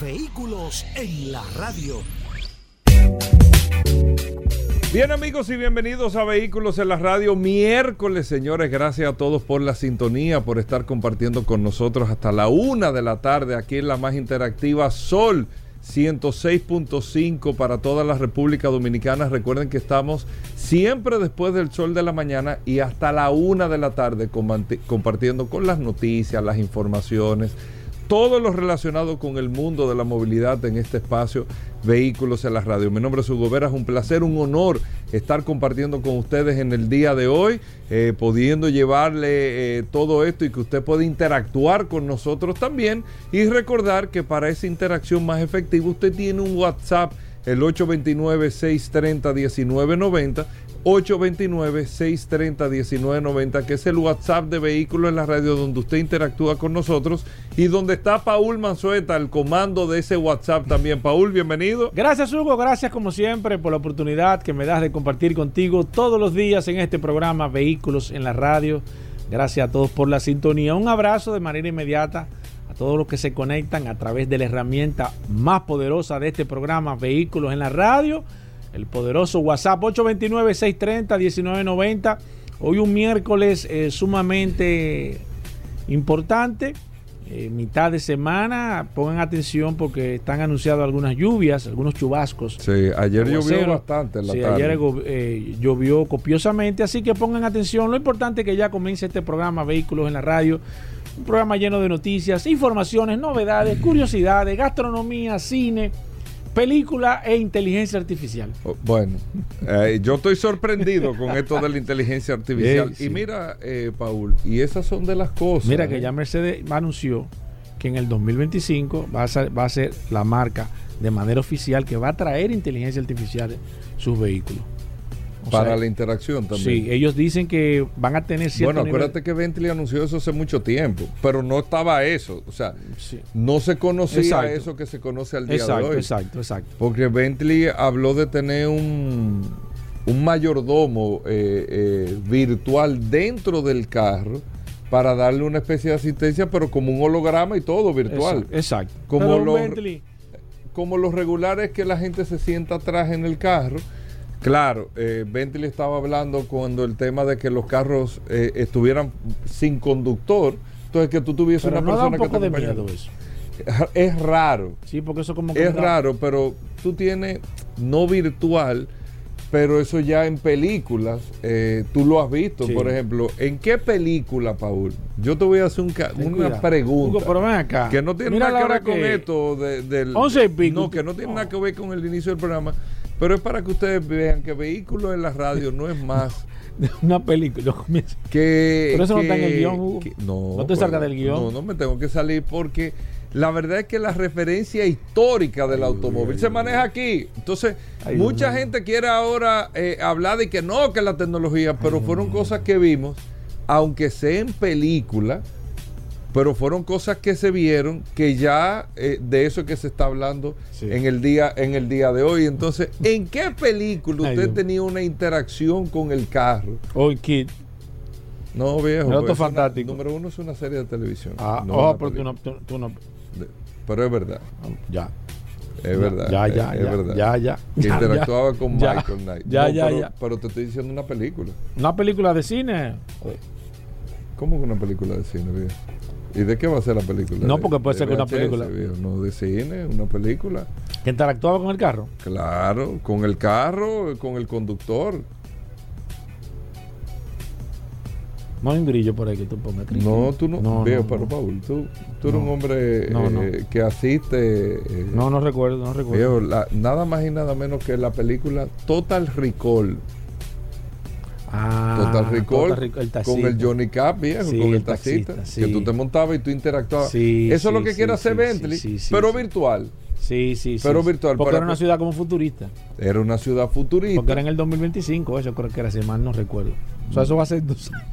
Vehículos en la radio. Bien amigos y bienvenidos a Vehículos en la Radio. Miércoles, señores, gracias a todos por la sintonía, por estar compartiendo con nosotros hasta la una de la tarde aquí en la más interactiva Sol 106.5 para toda la República Dominicana. Recuerden que estamos siempre después del sol de la mañana y hasta la una de la tarde compartiendo con las noticias, las informaciones todo lo relacionado con el mundo de la movilidad en este espacio Vehículos en la Radio. Mi nombre es Hugo Vera, es un placer, un honor estar compartiendo con ustedes en el día de hoy, eh, pudiendo llevarle eh, todo esto y que usted pueda interactuar con nosotros también y recordar que para esa interacción más efectiva usted tiene un WhatsApp el 829-630-1990 829-630-1990, que es el WhatsApp de Vehículos en la Radio donde usted interactúa con nosotros y donde está Paul Manzueta, el comando de ese WhatsApp también. Paul, bienvenido. Gracias Hugo, gracias como siempre por la oportunidad que me das de compartir contigo todos los días en este programa Vehículos en la Radio. Gracias a todos por la sintonía. Un abrazo de manera inmediata a todos los que se conectan a través de la herramienta más poderosa de este programa Vehículos en la Radio el poderoso WhatsApp 829-630-1990. Hoy un miércoles eh, sumamente importante, eh, mitad de semana. Pongan atención porque están anunciadas algunas lluvias, algunos chubascos. Sí, ayer llovió bastante en la sí, ayer eh, llovió copiosamente, así que pongan atención. Lo importante es que ya comience este programa Vehículos en la Radio. Un programa lleno de noticias, informaciones, novedades, curiosidades, gastronomía, cine película e inteligencia artificial. Oh, bueno, eh, yo estoy sorprendido con esto de la inteligencia artificial. Y mira, eh, Paul, y esas son de las cosas. Mira que ya Mercedes anunció que en el 2025 va a, ser, va a ser la marca de manera oficial que va a traer inteligencia artificial en sus vehículos para la interacción también. Sí, ellos dicen que van a tener cierto Bueno, acuérdate que Bentley anunció eso hace mucho tiempo, pero no estaba eso. O sea, no se conocía eso que se conoce al día de hoy. Exacto, exacto. Porque Bentley habló de tener un, un mayordomo eh, eh, virtual dentro del carro para darle una especie de asistencia, pero como un holograma y todo virtual. Exacto. Como, los, como los regulares que la gente se sienta atrás en el carro Claro, eh, Bentley estaba hablando cuando el tema de que los carros eh, estuvieran sin conductor, entonces que tú tuviese una persona que te de miedo eso. Es raro. Sí, porque eso como es raro, pero tú tienes no virtual, pero eso ya en películas eh, tú lo has visto, por ejemplo, ¿en qué película, Paul? Yo te voy a hacer una pregunta. Hugo, pero ven acá. Que no tiene nada que ver con esto del 11 y pico. No, que no tiene nada que ver con el inicio del programa. Pero es para que ustedes vean que vehículos en la radio no es más una película. Que, Pero eso no está en el guion, no, no te salga del guion. No, no me tengo que salir porque la verdad es que la referencia histórica del automóvil se maneja aquí. Entonces, mucha gente quiere ahora eh, hablar de que no, que la tecnología, pero fueron cosas que vimos, aunque sea en película pero fueron cosas que se vieron que ya eh, de eso que se está hablando en el día en el día de hoy entonces en qué película usted tenía una interacción con el carro hoy Kid no viejo no, pues, fantástico número uno es una serie de televisión ah no, pero tú no, tú, no, pero es verdad ya es verdad. Ya, ya, es, ya, verdad. ya, ya. Que interactuaba con Michael Knight. Ya, ya, pero, ya. Pero te estoy diciendo una película. ¿Una película de cine? ¿Cómo que una película de cine, viejo? ¿Y de qué va a ser la película? No, porque puede ser que una película. No, de cine, una película. ¿Que interactuaba con el carro? Claro, con el carro, con el conductor. No hay un grillo por ahí que tú pongas. No, tú no. no veo, pero Paul, tú, tú eres un hombre eh, que asiste. Eh, no, no recuerdo, no recuerdo. nada más y nada menos que la película Total Recall Ah, Total Recall, con el Johnny Cap viejo, con el, taxista, que tú te montabas y tú interactuabas. Eso es lo que quiere hacer Bentley, pero virtual. Sí, sí, sí. Pero virtual. Porque era una ciudad como futurista. Era una ciudad futurista. Porque era en el 2025, eso creo que era, si mal no recuerdo. O sea, eso va a ser dos años.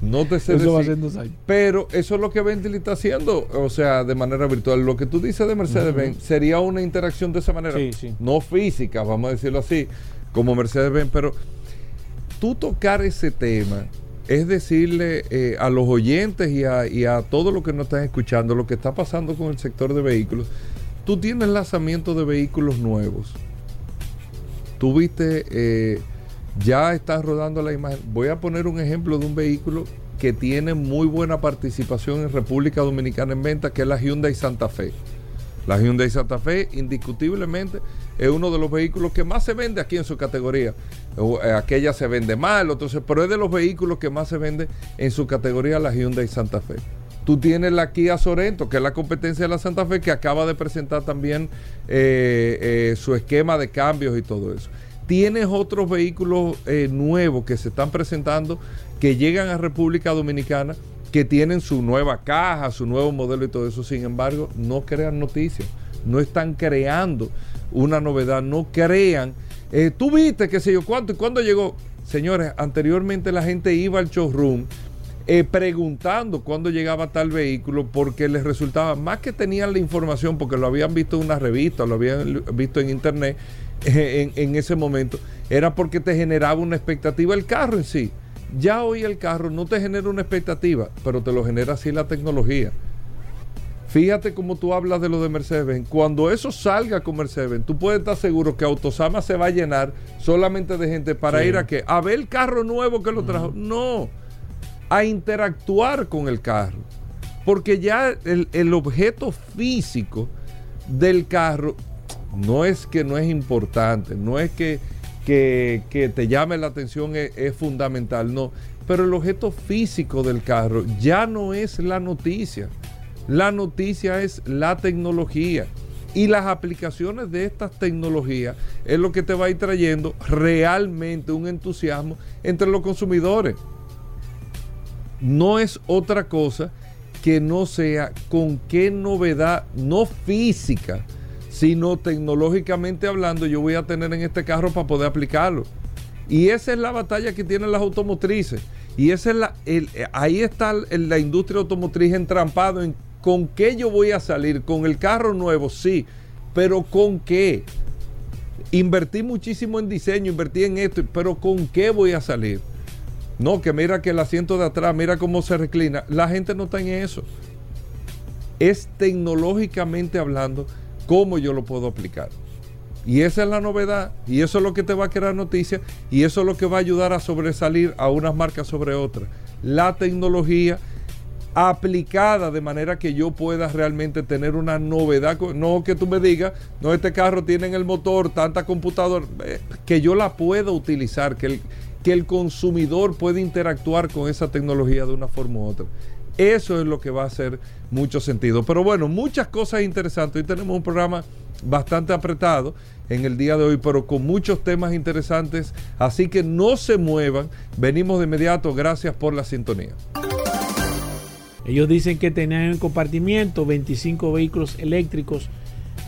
No te sé eso va a ser dos años. Pero eso es lo que Bentley está haciendo, o sea, de manera virtual. Lo que tú dices de Mercedes-Benz sería una interacción de esa manera. No física, vamos a decirlo así, como Mercedes-Benz, pero tú tocar ese tema es decirle eh, a los oyentes y a, y a todos los que nos están escuchando lo que está pasando con el sector de vehículos tú tienes lanzamiento de vehículos nuevos. Tú viste, eh, ya estás rodando la imagen. Voy a poner un ejemplo de un vehículo que tiene muy buena participación en República Dominicana en venta, que es la Hyundai Santa Fe. La Hyundai Santa Fe, indiscutiblemente, es uno de los vehículos que más se vende aquí en su categoría. Eh, aquella se vende mal, otro pero es de los vehículos que más se vende en su categoría la Hyundai Santa Fe. Tú tienes la Kia Sorento, que es la competencia de la Santa Fe, que acaba de presentar también eh, eh, su esquema de cambios y todo eso. Tienes otros vehículos eh, nuevos que se están presentando, que llegan a República Dominicana, que tienen su nueva caja, su nuevo modelo y todo eso. Sin embargo, no crean noticias, no están creando una novedad, no crean. Tú viste, qué sé yo, cuánto y cuándo llegó. Señores, anteriormente la gente iba al showroom eh, preguntando cuándo llegaba tal vehículo porque les resultaba más que tenían la información porque lo habían visto en una revista, lo habían visto en internet eh, en, ese momento, era porque te generaba una expectativa el carro en sí. Ya hoy el carro no te genera una expectativa, pero te lo genera así la tecnología. Fíjate cómo tú hablas de lo de Mercedes-Benz. Cuando eso salga con Mercedes-Benz, tú puedes estar seguro que Autosama se va a llenar solamente de gente para ir a qué? A ver el carro nuevo que lo trajo. No a interactuar con el carro. Porque ya el, objeto físico del carro no es que no es importante, no es que, que, te llame la atención es, fundamental, no. Pero el objeto físico del carro ya no es la noticia. La noticia es la tecnología. Y las aplicaciones de estas tecnologías es lo que te va a ir trayendo realmente un entusiasmo entre los consumidores no es otra cosa que no sea con qué novedad, no física, sino tecnológicamente hablando, yo voy a tener en este carro para poder aplicarlo. Y esa es la batalla que tienen las automotrices. Y esa es la, ahí está la industria automotriz entrampado en con qué yo voy a salir. Con el carro nuevo, sí, pero con qué. Invertí muchísimo en diseño, invertí en esto, pero con qué voy a salir. No, que mira que el asiento de atrás, mira cómo se reclina. La gente no está en eso. Es tecnológicamente hablando cómo yo lo puedo aplicar. Y esa es la novedad. Y eso es lo que te va a crear noticias. Y eso es lo que va a ayudar a sobresalir a unas marcas sobre otras. La tecnología aplicada de manera que yo pueda realmente tener una novedad. No que tú me digas, no, este carro tiene en el motor tanta computadora. Eh, que yo la pueda utilizar. Que el, que el consumidor puede interactuar con esa tecnología de una forma u otra. Eso es lo que va a hacer mucho sentido. Pero bueno, muchas cosas interesantes. Hoy tenemos un programa bastante apretado en el día de hoy, pero con muchos temas interesantes. Así que no se muevan. Venimos de inmediato. Gracias por la sintonía. Ellos dicen que tenían en compartimiento 25 vehículos eléctricos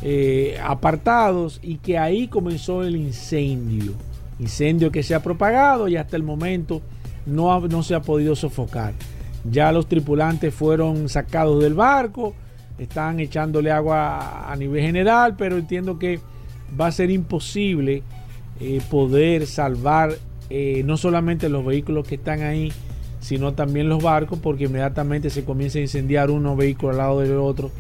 eh, apartados y que ahí comenzó el incendio incendio que se ha propagado y hasta el momento no, no se ha podido sofocar. Ya los tripulantes fueron sacados del barco, están echándole agua a nivel general, pero entiendo que va a ser imposible eh, poder salvar eh, no solamente los vehículos que están ahí, sino también los barcos, porque inmediatamente se comienza a incendiar uno vehículo al lado del otro,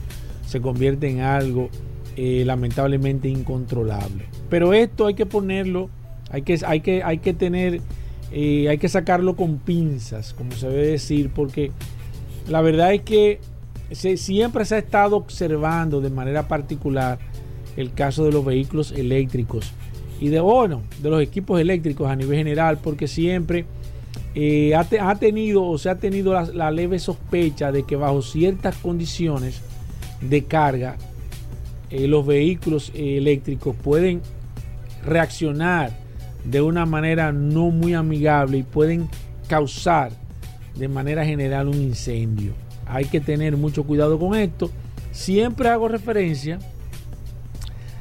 se convierte en algo eh, lamentablemente incontrolable. Pero esto hay que ponerlo hay que, hay que, hay que tener, eh, hay que sacarlo con pinzas, como se debe decir, porque la verdad es que siempre se ha estado observando de manera particular el caso de los vehículos eléctricos y de, bueno, de los equipos eléctricos a nivel general, porque siempre eh, ha, tenido o se ha tenido la, leve sospecha de que bajo ciertas condiciones de carga, eh, los vehículos eléctricos pueden reaccionar de una manera no muy amigable y pueden causar de manera general un incendio. Hay que tener mucho cuidado con esto. Siempre hago referencia,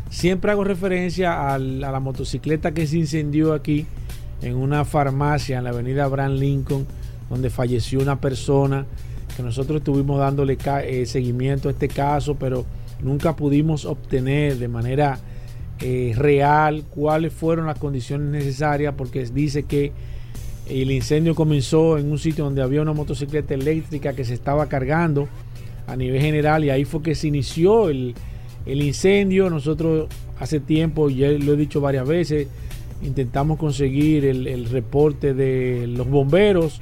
siempre hago referencia a la motocicleta que se incendió aquí en una farmacia en la avenida Abraham Lincoln, donde falleció una persona, que nosotros estuvimos dándole eh, seguimiento a este caso, pero nunca pudimos obtener de manera eh, real cuáles fueron las condiciones necesarias, porque dice que el incendio comenzó en un sitio donde había una motocicleta eléctrica que se estaba cargando a nivel general y ahí fue que se inició el, incendio. Nosotros hace tiempo, ya lo he dicho varias veces, intentamos conseguir el, reporte de los bomberos,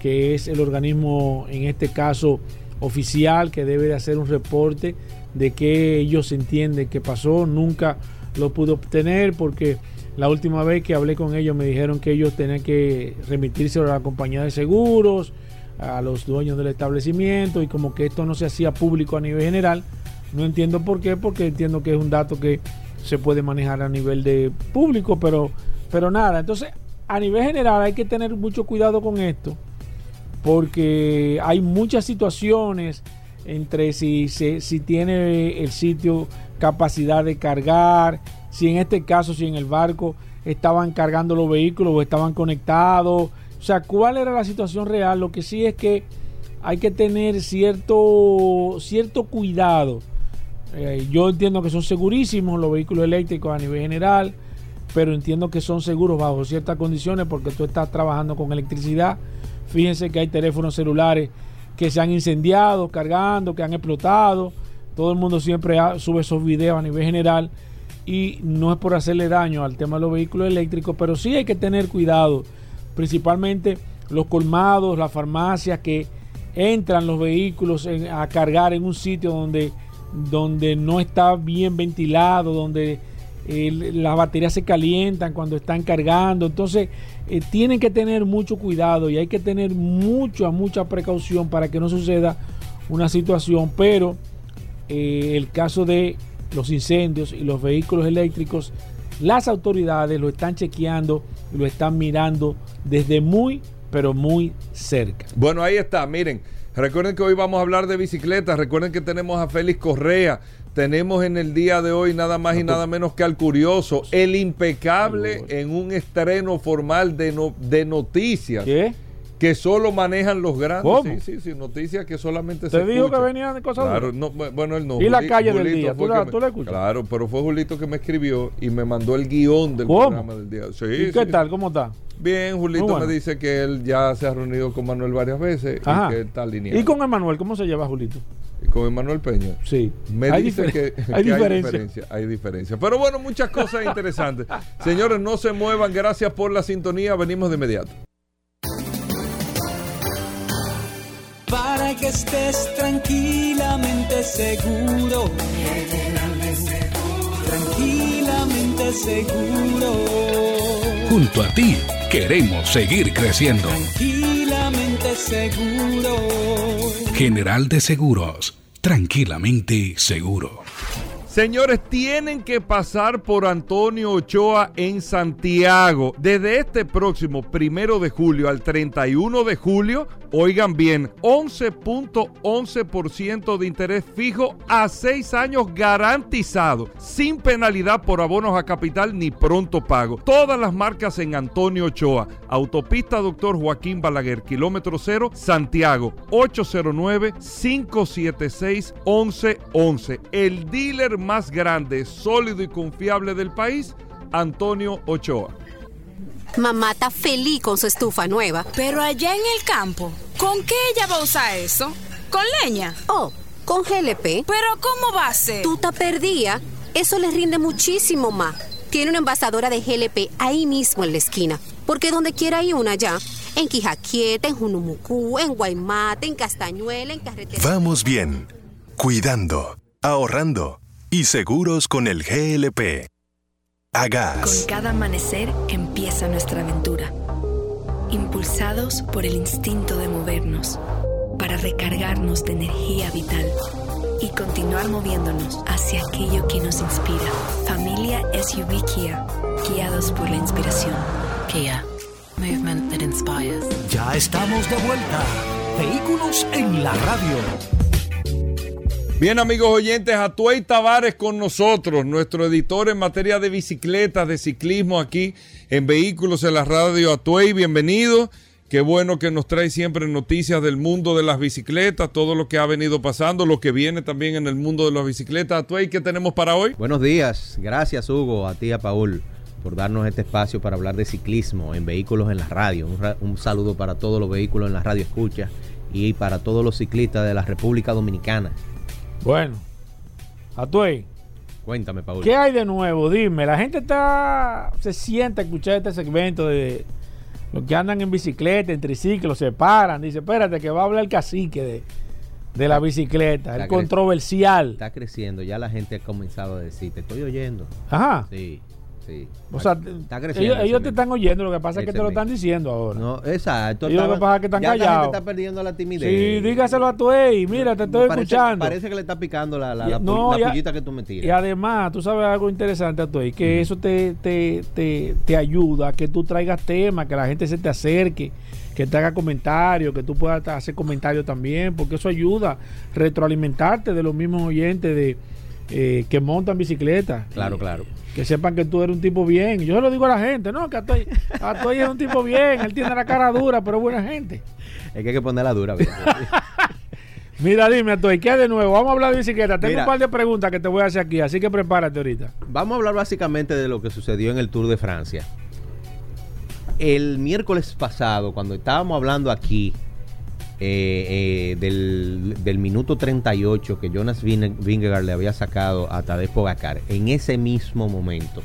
que es el organismo en este caso oficial que debe de hacer un reporte de que ellos entienden que pasó. Nunca lo pudo obtener porque la última vez que hablé con ellos me dijeron que ellos tenían que remitirse a la compañía de seguros, a los dueños del establecimiento y como que esto no se hacía público a nivel general. No entiendo por qué, porque entiendo que es un dato que se puede manejar a nivel de público, pero, pero nada. Entonces, a nivel general hay que tener mucho cuidado con esto, porque hay muchas situaciones entre si, si, si tiene el sitio capacidad de cargar, si en este caso, si en el barco estaban cargando los vehículos o estaban conectados. O sea, cuál era la situación real. Lo que sí es que hay que tener cierto, cierto cuidado. Eh, yo entiendo que son segurísimos los vehículos eléctricos a nivel general, pero entiendo que son seguros bajo ciertas condiciones porque tú estás trabajando con electricidad. Fíjense que hay teléfonos celulares que se han incendiado, cargando, que han explotado. Todo el mundo siempre sube esos videos a nivel general y no es por hacerle daño al tema de los vehículos eléctricos, pero sí hay que tener cuidado, principalmente los colmados, las farmacias que entran los vehículos a cargar en un sitio donde, donde no está bien ventilado, donde las baterías se calientan cuando están cargando. Entonces, eh, tienen que tener mucho cuidado y hay que tener mucha, mucha precaución para que no suceda una situación. Pero eh, el caso de los incendios y los vehículos eléctricos, las autoridades lo están chequeando y lo están mirando desde muy, pero muy cerca. Bueno, ahí está, miren. Recuerden que hoy vamos a hablar de bicicletas. Recuerden que tenemos a Félix Correa. Tenemos en el día de hoy nada más y nada menos que al curioso, el impecable en un estreno formal de, de noticias. ¿Qué? Que solo manejan los grandes. ¿Cómo? Sí, sí, sí, noticias que solamente ¿Te se dijo que venían cosas Claro, no, bueno, él no. ¿Y la calle del día? ¿Tú la, escuchas? Claro, pero fue Julito que me escribió y me mandó el guion del programa del día. Sí, ¿Y qué tal? ¿Cómo está? Bien, Julito me dice que él ya se ha reunido con Manuel varias veces y que está alineado. ¿Y con Emanuel? ¿Cómo se lleva Julito? con Emanuel Peña. Sí. Me dice que, hay, diferencia. hay diferencia. Pero bueno, muchas cosas interesantes. Señores, no se muevan. Gracias por la sintonía. Venimos de inmediato. Para que estés tranquilamente seguro. Tranquilamente seguro. Junto a ti queremos seguir creciendo. Tranquilamente seguro. General de Seguros. Tranquilamente seguro. Señores, tienen que pasar por Antonio Ochoa en Santiago. Desde este próximo primero de julio al 31 de julio, oigan bien, 11.11% de interés fijo a seis años garantizado, sin penalidad por abonos a capital ni pronto pago. Todas las marcas en Antonio Ochoa. Autopista Doctor Joaquín Balaguer, kilómetro cero, Santiago, 809-576-1111. El dealer más grande, sólido y confiable del país, Antonio Ochoa. Mamá está feliz con su estufa nueva. Pero allá en el campo, ¿con qué ella va a usar eso? ¿Con leña? Oh, con GLP. ¿Pero cómo va a ser? Tú te perdía. Eso le rinde muchísimo más. Tiene una envasadora de GLP ahí mismo en la esquina. Porque donde quiera hay una ya. En Quijaquieta, en Junumucú, en Guaymate, en Castañuela, en Carretera. Vamos bien. Cuidando, ahorrando y seguros con el GLP. Con cada amanecer empieza nuestra aventura. Impulsados por el instinto de movernos, para recargarnos de energía vital y continuar moviéndonos hacia aquello que nos inspira. Familia SUV Kia guiados por la inspiración. Kia, movement that inspires. Ya estamos de vuelta. Vehículos en la radio. Bien, amigos oyentes, Atuey Tavares con nosotros, nuestro editor en materia de bicicletas, de ciclismo aquí en Vehículos en la Radio. Atuey, bienvenido. Qué bueno que nos trae siempre noticias del mundo de las bicicletas, todo lo que ha venido pasando, lo que viene también en el mundo de las bicicletas. Atuey, ¿qué tenemos para hoy? Buenos días, gracias Hugo, a ti a Paul por darnos este espacio para hablar de ciclismo en Vehículos en la Radio. Un, un saludo para todos los vehículos en la radio escucha y para todos los ciclistas de la República Dominicana. Bueno, Atuey, Cuéntame, Paul. ¿qué hay de nuevo? Dime, la gente está se sienta a escuchar este segmento de los que andan en bicicleta, en triciclos, se paran, dice, espérate que va a hablar el cacique de, de la bicicleta, el Está cre- controversial. Está creciendo, ya la gente ha comenzado a decir, te estoy oyendo. Ajá. Sí, sí. O sea, está creciendo. ellos, ellos te están oyendo, lo que pasa es que te lo están diciendo ahora. No, exacto. Ellos lo que pasa es que están ya La callados. gente está perdiendo la timidez. Sí, dígaselo a tu ey, mira, te estoy parece, escuchando. Parece que le está picando la, la, la, no, la y a- que tú me tiras. Y además, tú sabes algo interesante, Atuey, que eso te, te, te, te ayuda a que tú traigas temas, que la gente se te acerque, que te haga comentarios, que tú puedas hacer comentarios también, porque eso ayuda a retroalimentarte de los mismos oyentes de eh, que montan bicicleta. Claro, claro. Que sepan que tú eres un tipo bien. Yo se lo digo a la gente, no, que Atuey, Atuey es un tipo bien, él tiene la cara dura, pero es buena gente. Es que hay que ponerla dura. Mira, dime, Atuey, ¿qué de nuevo? Vamos a hablar de bicicleta. Tengo Mira. un par de preguntas que te voy a hacer aquí, así que prepárate ahorita. Vamos a hablar básicamente de lo que sucedió en el Tour de Francia. El miércoles pasado, cuando estábamos hablando aquí eh, eh, del, del minuto 38 que Jonas Vingegaard le había sacado a Tadej Pogacar, en ese mismo momento,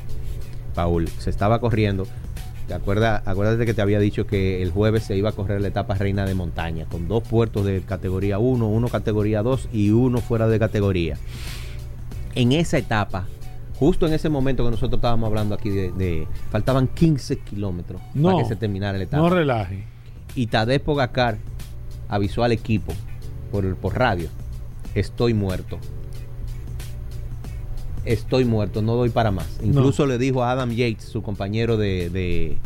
Paul, se estaba corriendo. ¿Te acuerdas? Acuérdate que te había dicho que el jueves se iba a correr la etapa reina de montaña, con dos puertos de categoría 1, uno categoría 2 y uno fuera de categoría en esa etapa, justo en ese momento que nosotros estábamos hablando aquí de, de- faltaban 15 kilómetros No, para que se terminara la etapa. No relaje. y Tadej Pogacar avisó al equipo por, por radio, estoy muerto. Estoy muerto, no doy para más. Incluso le dijo a Adam Yates, su compañero de, de-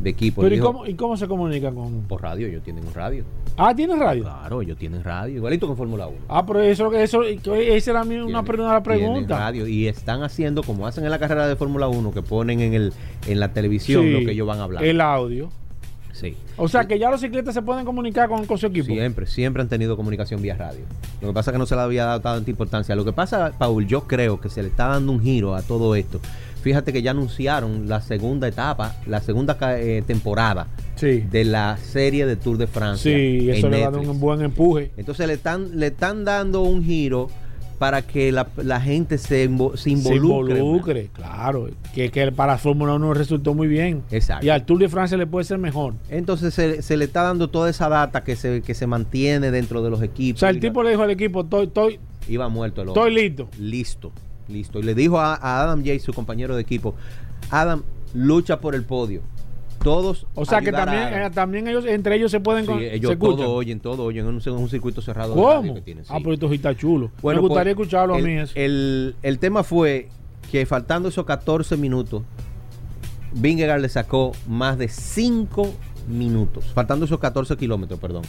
de equipo, Pero ¿y dijo, cómo, ¿y cómo se comunica con...? por radio, ellos tienen un radio. Ah, ¿tienes radio? Claro, ellos tienen radio, igualito que Fórmula 1. Ah, pero eso, eso, esa era mi- una, Tienen- primera tienen pregunta. radio y están haciendo como hacen en la carrera de Fórmula 1 que ponen en el en la televisión Sí, lo que ellos van a hablar. El audio. Sí. O sea, que ya los ciclistas se pueden comunicar con, con su equipo. Siempre, siempre han tenido comunicación vía radio. Lo que pasa es que no se le había dado tanta importancia. Lo que pasa, Paul, yo creo que se le está dando un giro a todo esto. Fíjate que ya anunciaron la segunda etapa, la segunda eh, temporada Sí. de la serie de Tour de Francia. Sí, eso le va a dar un buen empuje. Entonces le están, le están dando un giro para que la, la gente se, invo- se Se involucre. involucre, claro. Que, que para Fórmula 1 resultó muy bien. Exacto. Y al Tour de Francia le puede ser mejor. Entonces se, se le está dando toda esa data que se, que se mantiene dentro de los O equipos. sea, el tipo le dijo al equipo, estoy, estoy, Iba muerto el hombre. estoy listo. Listo, listo. Y le dijo a, a Adam Yates, su compañero de equipo, Adam, lucha por el podio. Todos. O sea, que a también, Adam". eh, también ellos, entre ellos se pueden... Sí, con- ellos se escuchan. todo oyen, todo oyen. Es un, un circuito cerrado ¿Cómo? que tienen, sí. Ah, pero esto está chulo. Bueno, Me gustaría pues, escucharlo a el, mí eso. El, el tema fue que faltando esos 14 minutos, Vingegaard le sacó más de 5 minutos. Faltando esos 14 kilómetros, perdón.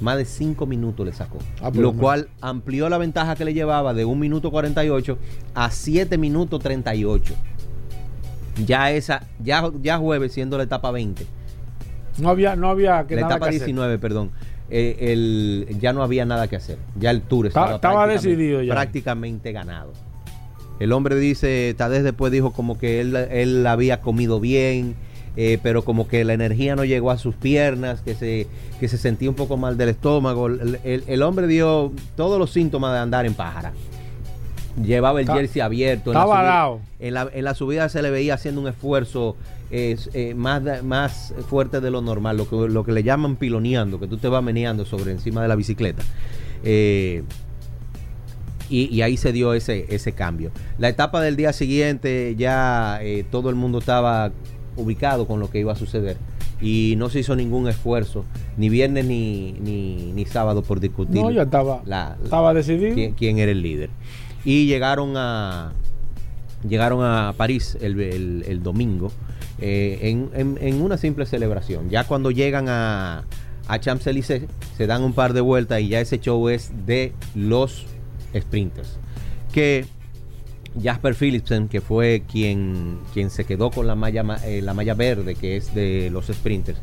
Más de 5 minutos le sacó. Ah, lo no. cual amplió la ventaja que le llevaba de 1 minuto 48 a 7 minutos 38. Ya esa, ya, ya jueves siendo la etapa 20. No había, no había que la nada etapa que hacer. 19, perdón. eh, el, ya no había nada que hacer. Ya el tour Ta- estaba, prácticamente- decidido ya. prácticamente ganado. El hombre dice, Tadej después dijo como que él, él había comido bien, eh, pero como que la energía no llegó a sus piernas, que se, que se sentía un poco mal del estómago. El, el- el hombre dio todos los síntomas de andar en pájara. Llevaba el Ta- jersey abierto. en la estaba subida- en la, en la subida se le veía haciendo un esfuerzo eh, eh, más, más fuerte de lo normal, lo que, lo que le llaman piloneando, que tú te vas meneando sobre encima de la bicicleta. Eh, y, y ahí se dio ese, ese cambio. La etapa del día siguiente ya eh, todo el mundo estaba ubicado con lo que iba a suceder. Y no se hizo ningún esfuerzo, ni viernes ni, ni, ni sábado, por discutir No, ya estaba, la- estaba decidido. quién, quién era el líder. Y llegaron a, llegaron a París el, el- domingo eh, en, en- una simple celebración. Ya cuando llegan a, a Champs-Élysées se dan un par de vueltas y ya ese show es de los sprinters. Que Jasper Philipsen, que fue quien, quien se quedó con la malla, ma- eh, la malla verde, que es de los sprinters,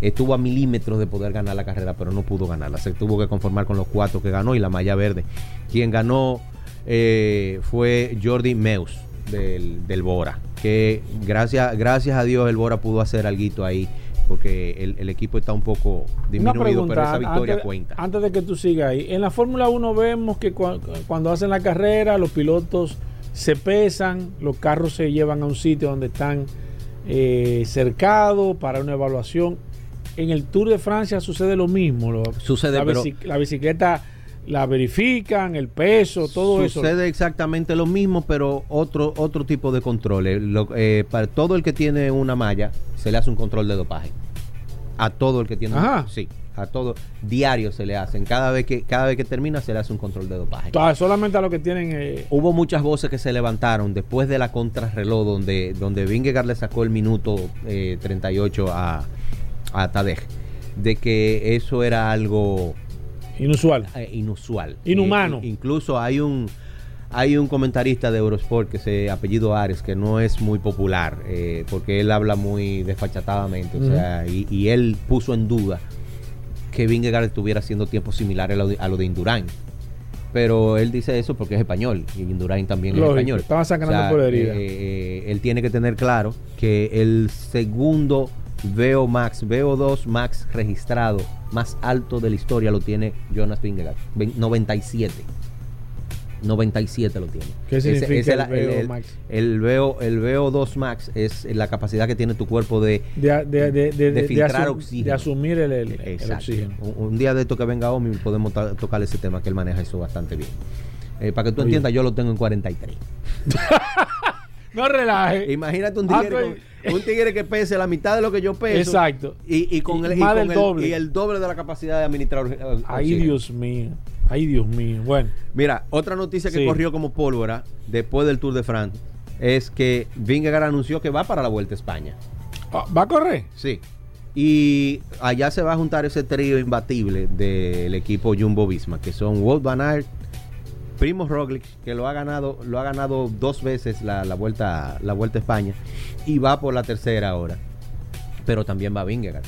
estuvo a milímetros de poder ganar la carrera, pero no pudo ganarla. Se tuvo que conformar con los cuatro que ganó y la malla verde. Quien ganó eh, fue Jordi Meus del, del Bora, que gracias, gracias a Dios el Bora pudo hacer algo ahí, porque el, el equipo está un poco disminuido, pero esa victoria antes, cuenta. antes de que tú sigas ahí. En la Fórmula 1 vemos que cua- cuando hacen la carrera, los pilotos se pesan, los carros se llevan a un sitio donde están eh, cercados para una evaluación. En el Tour de Francia sucede lo mismo. lo- Sucede, la, pero- la bicicleta la verifican, el peso, todo eso. Sucede exactamente lo mismo, pero otro otro tipo de controles. Lo- eh, para todo el que tiene una malla, se le hace un control de dopaje. A todo el que tiene Ajá. sí, a todo diario se le hacen. Cada vez que cada vez que termina se le hace un control de dopaje. Ah, solamente a los que tienen. eh, Hubo muchas voces que se levantaron después de la contrarreloj donde, donde Vingegaard le sacó el minuto eh, 38 a, a Tadej. De que eso era algo inusual. eh, inusual. Inhumano. Eh, incluso hay un hay un comentarista de Eurosport que se apellido Ares que no es muy popular eh, porque él habla muy desfachatadamente, o sea, y, y él puso en duda que Vingegaard estuviera haciendo tiempos similares a lo de, a lo de Indurain. Pero él dice eso porque es español y Indurain también Lógico, es español. estaba sacando por herida. eh, eh, él tiene que tener claro que el segundo VO Max, VO2 Max registrado más alto de la historia lo tiene Jonas Vingegaard, Ve- 97. 97 lo tiene. ¿Qué significa el la- VO Max? El, VO, el VO2 Max es la capacidad que tiene tu cuerpo de, filtrar oxígeno. de asumir el, el- el oxígeno. Un, un día de esto que venga Omi podemos tocar ese tema que él maneja eso bastante bien. Eh, para que tú Oye. entiendas, yo lo tengo en 43. No relaje. Imagínate un Ah, tigre, con- un tigre que pese la mitad de lo que yo peso. Exacto. Y, y con, Y el, y con el- doble. y el doble de la capacidad de administrar. eh, Ay. Dios mío. Ay, Dios mío. Bueno. Mira, otra noticia que Sí. corrió como pólvora después del Tour de France es que Vingegaard anunció que va para la Vuelta a España. Ah, ¿Va a correr? Sí. Y allá se va a juntar ese trío imbatible del equipo Jumbo Visma, que son Wout van Aert, Primo Roglic, que lo ha ganado, lo ha ganado dos veces la, la vuelta, la vuelta a España, y va por la tercera ahora. Pero también va Vingegaard.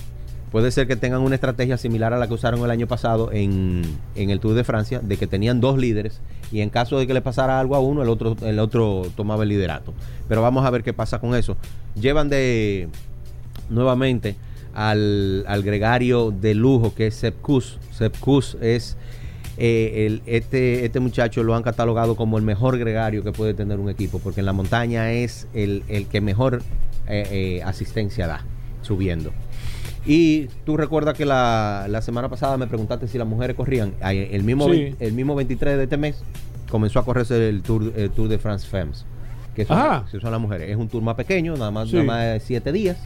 Puede ser que tengan una estrategia similar a la que usaron el año pasado en, en el Tour de Francia, de que tenían dos líderes y en caso de que le pasara algo a uno, el otro, el otro tomaba el liderato. Pero vamos a ver qué pasa con eso. Llevan de nuevamente al, al gregario de lujo que es. Sepp Kuss es eh, el- este, este muchacho lo han catalogado como el mejor gregario que puede tener un equipo, porque en la montaña es el, el que mejor eh, eh, asistencia da, subiendo. Y tú recuerdas que la, la semana pasada me preguntaste si las mujeres corrían. El mismo, Sí. el mismo 23 de este mes comenzó a correrse el Tour, el tour de France Femmes. Que son, que son las mujeres. Es un tour más pequeño, nada más, Sí. nada más de siete días.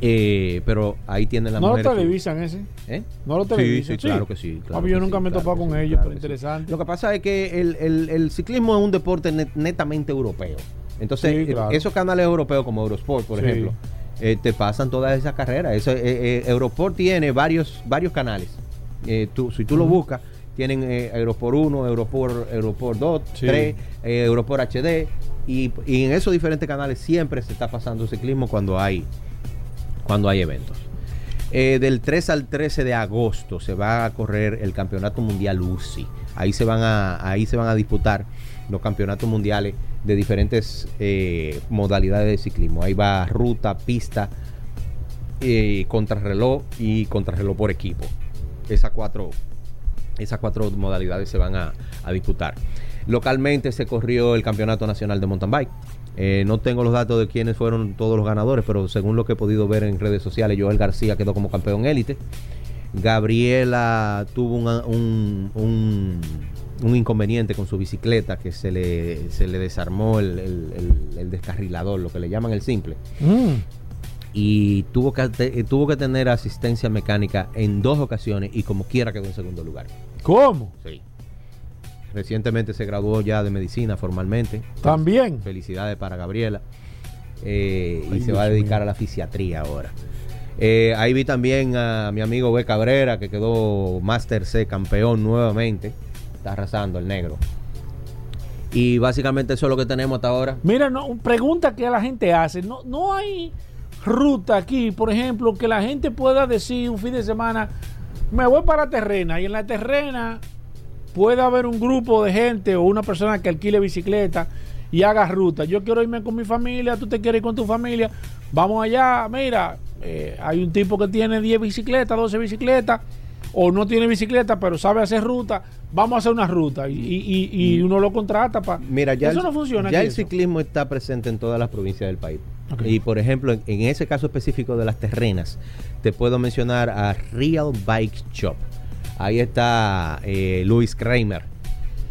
Eh, pero ahí tienen las ¿No lo mujeres. su- televisan ese? ¿Eh? ¿No lo Sí, televisan? sí, claro que sí. claro yo nunca sí, me he claro topado con sí, ellos, claro pero sí. interesante. Lo que pasa es que el, el- el ciclismo es un deporte net- netamente europeo. Entonces, Sí, eh, esos canales europeos como Eurosport, por Sí. ejemplo, eh, te pasan todas esas carreras. Eso, eh, eh, Eurosport tiene varios, varios canales. Eh, tú- si tú lo buscas, tienen eh, Eurosport 1, Eurosport, Eurosport 2, Sí. 3, eh, Eurosport HD. Y, y en esos diferentes canales siempre se está pasando ciclismo cuando hay, cuando hay eventos. Eh, del 3 al 13 de agosto se va a correr el Campeonato Mundial UCI. Ahí se van a, ahí se van a disputar los campeonatos mundiales de diferentes eh, modalidades de ciclismo. Ahí va ruta, pista, eh, contrarreloj y contrarreloj por equipo. Esas cuatro, esas cuatro modalidades se van a, a disputar. Localmente se corrió el Campeonato Nacional de Mountain Bike. Eh, no tengo los datos de quiénes fueron todos los ganadores, pero según lo que he podido ver en redes sociales, Joel García quedó como campeón élite. Gabriela tuvo una- un, un- un inconveniente con su bicicleta que se le, se le desarmó el, el- el- el descarrilador, lo que le llaman el simple Mm. y tuvo que, eh, tuvo que tener asistencia mecánica en dos ocasiones y como quiera quedó en segundo lugar. ¿Cómo? Sí. Recientemente se graduó ya de medicina formalmente. También. Felicidades para Gabriela. Eh, y se va a dedicar mío. a la fisiatría ahora. Eh, ahí vi también a mi amigo B. Cabrera, que quedó Master C campeón nuevamente. Está arrasando el negro. Y básicamente eso es lo que tenemos hasta ahora. Mira, no, pregunta que la gente hace. No, no hay ruta aquí, por ejemplo, que la gente pueda decir un fin de semana, me voy para terrena y en la terrena puede haber un grupo de gente o una persona que alquile bicicleta y haga ruta. Yo quiero irme con mi familia, tú te quieres ir con tu familia, vamos allá, mira, eh, hay un tipo que tiene 10 bicicletas, 12 bicicletas, o no tiene bicicleta, pero sabe hacer ruta, vamos a hacer una ruta y, y- y- y uno lo contrata para... Mira, ya, eso el, no funciona. ya el eso. ciclismo está presente en todas las provincias del país. Y por ejemplo, en, en ese caso específico de las terrenas, te puedo mencionar a Real Bike Shop. Ahí está eh, Luis Kramer.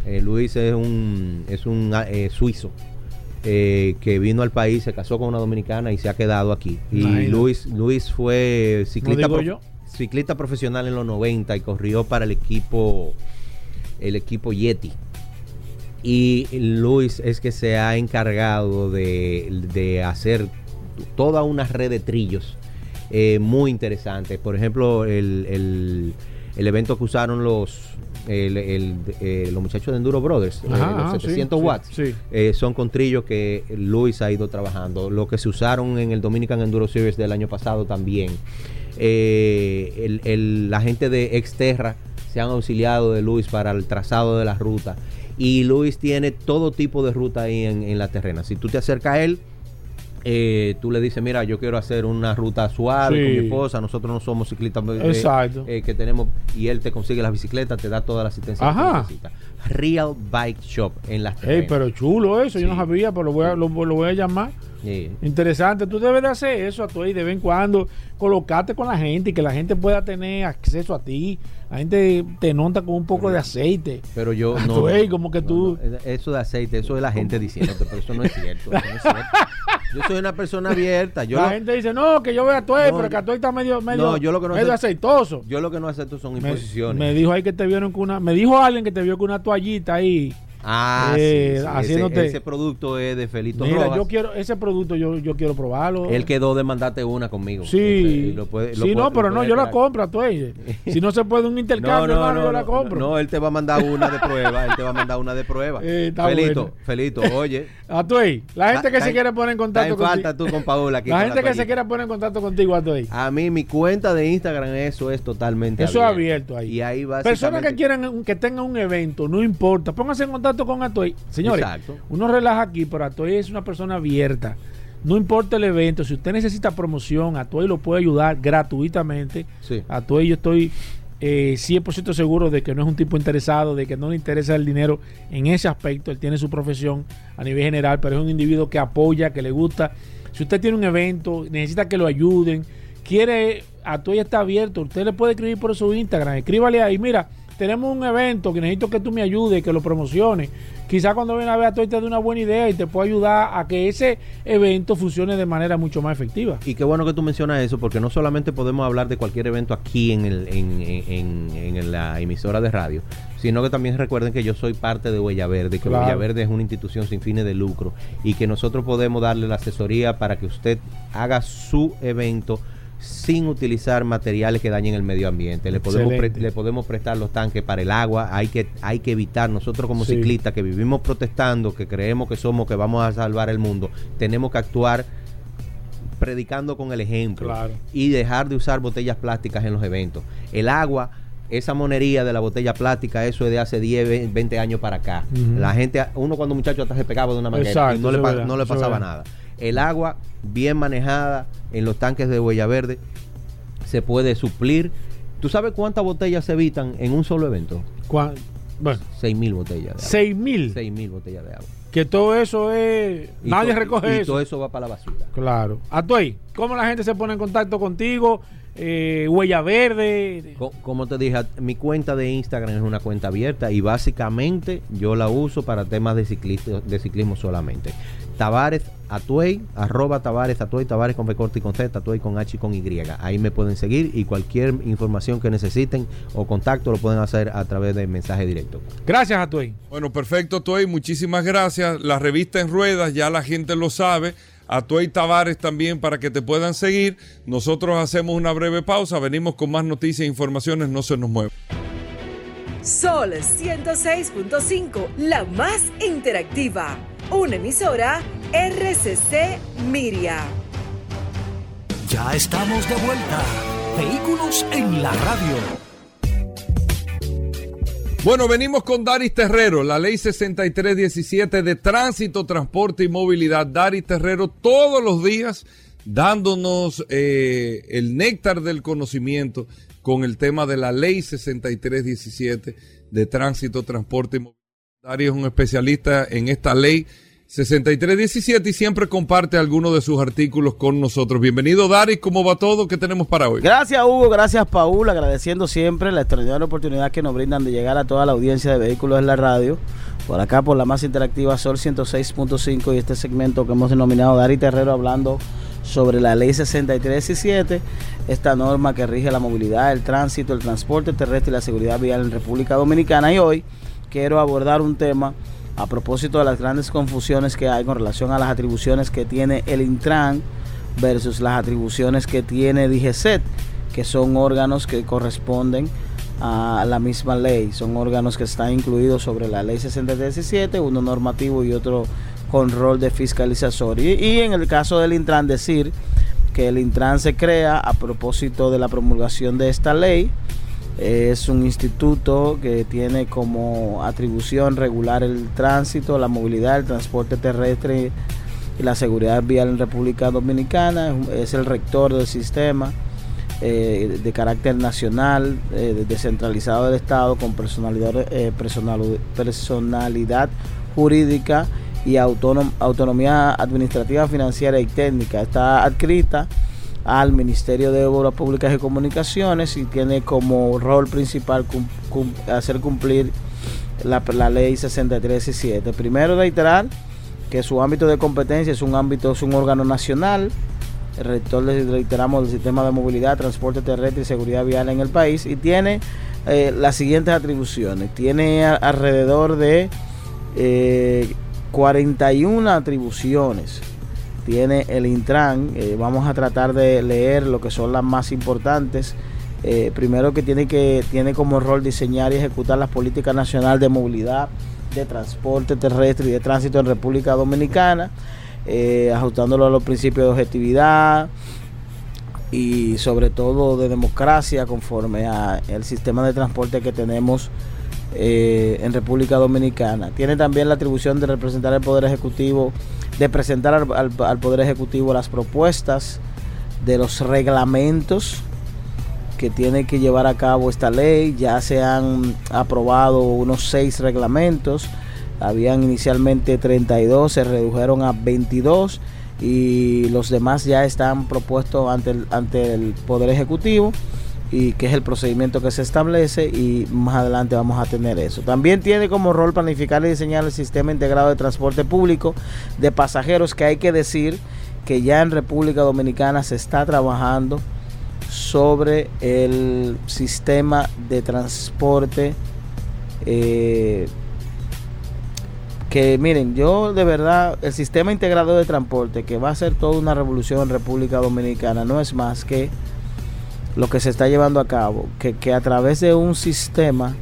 Eh, Luis es un, es un ah, eh, suizo que vino al país, se casó con una dominicana y se ha quedado aquí. Y Imagínate. Luis, Luis fue ciclista, yo. profesional en los 90 y corrió para el equipo, el equipo Yeti. Y Luis es que se ha encargado de, de hacer toda una red de trillos eh, muy interesantes. Por ejemplo, el, el- el evento que usaron los, el- el- eh, los muchachos de Enduro Brothers, eh, los ajá, sí, 700 sí, watts, sí. eh, son con trillos que Luis ha ido trabajando. Lo que se usaron en el Dominican Enduro Series del año pasado también. Eh, el- la gente de Exterra se han auxiliado de Luis para el trazado de la ruta. Y Luis tiene todo tipo de ruta ahí en, en la terrena. Si tú te acercas a él, eh, tú le dices, mira, yo quiero hacer una ruta suave Sí. con mi esposa, nosotros no somos ciclistas eh, Exacto. eh, que tenemos, y él te consigue las bicicletas, te da toda la asistencia Ajá. que necesitas. Real Bike Shop en las Ey, pero chulo eso, yo no sabía, pero lo voy a, lo, lo voy a llamar. Sí. Interesante, tú debes de hacer eso a tu de vez en cuando, colocarte con la gente y que la gente pueda tener acceso a ti. La gente te nota con un poco de aceite. Pero yo A no. como que no, tú. no, eso de aceite, eso es la gente diciéndote, pero eso no es cierto. eso no es cierto. Yo soy una persona abierta. Yo la lo, gente dice, no, que yo veo a tu pero yo- que a tu está medio, medio, No, yo lo que no medio acepto- aceitoso. yo lo que no acepto son Me, imposiciones. me dijo ahí que te vieron con una. Me dijo alguien que te vio con una toallita ahí. Ah, eh, sí, sí, haciéndote- Ese, ese producto es de Felito Mira, Rojas. yo quiero, ese producto yo, yo quiero probarlo. Él quedó de mandarte una conmigo. Sí, Ese, lo puede- lo sí, puede- no, pero no, yo la compro tu Si no se puede un intercambio, hermano, yo la compro. No, él te va a mandar una de prueba. él te va a mandar una de prueba. Eh, Felito, bueno. Felito, oye. A tu la gente que se quiere poner en contacto en falta contigo. tú con Paola aquí La gente que se quiera poner en contacto contigo, a tu A mí, mi cuenta de Instagram, eso es totalmente Eso es abierto ahí. Y ahí va. Personas que quieran que tengan un evento, no importa, pónganse en contacto con Atoy. Señores, Exacto. uno relaja aquí, pero Atoy es una persona abierta. No importa el evento, si usted necesita promoción, Atoy lo puede ayudar gratuitamente. Sí. Atoy yo estoy eh, 100% seguro de que no es un tipo interesado, de que no le interesa el dinero en ese aspecto. Él tiene su profesión a nivel general, pero es un individuo que apoya, que le gusta. Si usted tiene un evento, necesita que lo ayuden, quiere, Atoy está abierto, usted le puede escribir por su Instagram, escríbale ahí, mira, tenemos un evento que necesito que tú me ayudes, que lo promociones. Quizá cuando viene a ver Atoy te dé una buena idea y te puede ayudar a que ese evento funcione de manera mucho más efectiva. Y qué bueno que tú mencionas eso, porque no solamente podemos hablar de cualquier evento aquí en, el, en, en- en la emisora de radio, sino que también recuerden que yo soy parte de Huella Verde, que Claro. Huella Verde es una institución sin fines de lucro y que nosotros podemos darle la asesoría para que usted haga su evento sin utilizar materiales que dañen el medio ambiente. Le podemos, pre- le podemos prestar los tanques para el agua. Hay que, hay que evitar, nosotros como Sí. ciclistas que vivimos protestando, que creemos que somos, que vamos a salvar el mundo, tenemos que actuar predicando con el ejemplo Claro. y dejar de usar botellas plásticas en los eventos. El agua, esa monería de la botella plástica, eso es de hace 10, ve- 20 años para acá. La gente, uno cuando muchacho hasta se pegaba de una manguera Exacto, y no le, no pasaba nada. El agua bien manejada en los tanques de huella verde se puede suplir. ¿Tú sabes cuántas botellas se evitan en un solo evento? Cuan- bueno, 6 mil botellas de agua. 6 mil. 6 mil botellas de agua. Que todo eso es. Y nadie to- recoge y eso. todo eso va para la basura. Claro. Atuey, ¿cómo la gente se pone en contacto contigo? eh, huella verde. Co- Como te dije, mi cuenta de Instagram es una cuenta abierta y básicamente yo la uso para temas de ciclismo solamente. Tavares Atuey, arroba Tavares Atuey, Tavares con B corta y con Z, Atuey con H y con Y. Ahí me pueden seguir y cualquier información que necesiten o contacto lo pueden hacer a través de mensaje directo. Gracias a Tuey. Bueno, perfecto, Tuey. Muchísimas gracias. La revista en ruedas, ya la gente lo sabe. A Tuey Tavares también para que te puedan seguir. Nosotros hacemos una breve pausa. Venimos con más noticias e informaciones. No se nos muevan. Sol 106.5, la más interactiva. Una emisora RCC Miria. Ya estamos de vuelta. Vehículos en la radio. Bueno, venimos con Daris Terrero, la ley 6317 de tránsito, transporte y movilidad. Daris Terrero todos los días dándonos eh, el néctar del conocimiento con el tema de la ley 6317 de tránsito, transporte y movilidad. Daris es un especialista en esta ley 6317 y siempre comparte algunos de sus artículos con nosotros. Bienvenido Daris, ¿cómo va todo? ¿Qué tenemos para hoy? Gracias Hugo, gracias Paul, agradeciendo siempre la extraordinaria oportunidad que nos brindan de llegar a toda la audiencia de vehículos en la radio. Por acá por la más interactiva Sol 106.5 y este segmento que hemos denominado Dari Terrero hablando sobre la ley 6317, esta norma que rige la movilidad, el tránsito, el transporte terrestre y la seguridad vial en República Dominicana. Y hoy quiero abordar un tema a propósito de las grandes confusiones que hay con relación a las atribuciones que tiene el Intran versus las atribuciones que tiene DGCET, que son órganos que corresponden a la misma ley, son órganos que están incluidos sobre la ley 6017, uno normativo y otro con rol de fiscalizador. Y, y en el caso del Intran decir que el Intran se crea a propósito de la promulgación de esta ley, es un instituto que tiene como atribución regular el tránsito, la movilidad, el transporte terrestre y la seguridad vial en República Dominicana. Es el rector del sistema eh, de carácter nacional, eh, descentralizado del Estado, con personalidad, eh, personal- personalidad jurídica y autonomía administrativa, financiera y técnica. Está adscrita al Ministerio de Obras Públicas y Comunicaciones y tiene como rol principal hacer cumplir la, ley 6317. Primero reiterar que su ámbito de competencia es un ámbito, es un órgano nacional. El rector reiteramos del sistema de movilidad, transporte terrestre y seguridad vial en el país y tiene eh, las siguientes atribuciones. Tiene alrededor de eh, 41 atribuciones tiene el Intran. Eh, vamos a tratar de leer lo que son las más importantes. Eh, primero que tiene que tiene como rol diseñar y ejecutar las políticas nacional de movilidad, de transporte terrestre y de tránsito en República Dominicana, eh, ajustándolo a los principios de objetividad y sobre todo de democracia conforme a el sistema de transporte que tenemos en República Dominicana. Tiene también la atribución de representar el Poder Ejecutivo, de presentar al, al- al Poder Ejecutivo las propuestas de los reglamentos que tiene que llevar a cabo esta ley. Ya se han aprobado unos seis reglamentos. Habían inicialmente 32, se redujeron a 22 y los demás ya están propuestos ante el, ante el Poder Ejecutivo y que es el procedimiento que se establece y más adelante vamos a tener eso. También tiene como rol planificar y diseñar el sistema integrado de transporte público de pasajeros que hay que decir que ya en República Dominicana se está trabajando sobre el sistema de transporte eh, que miren, yo de verdad, el sistema integrado de transporte que va a ser toda una revolución en República Dominicana no es más que lo que se está llevando a cabo, que, que a través de un sistema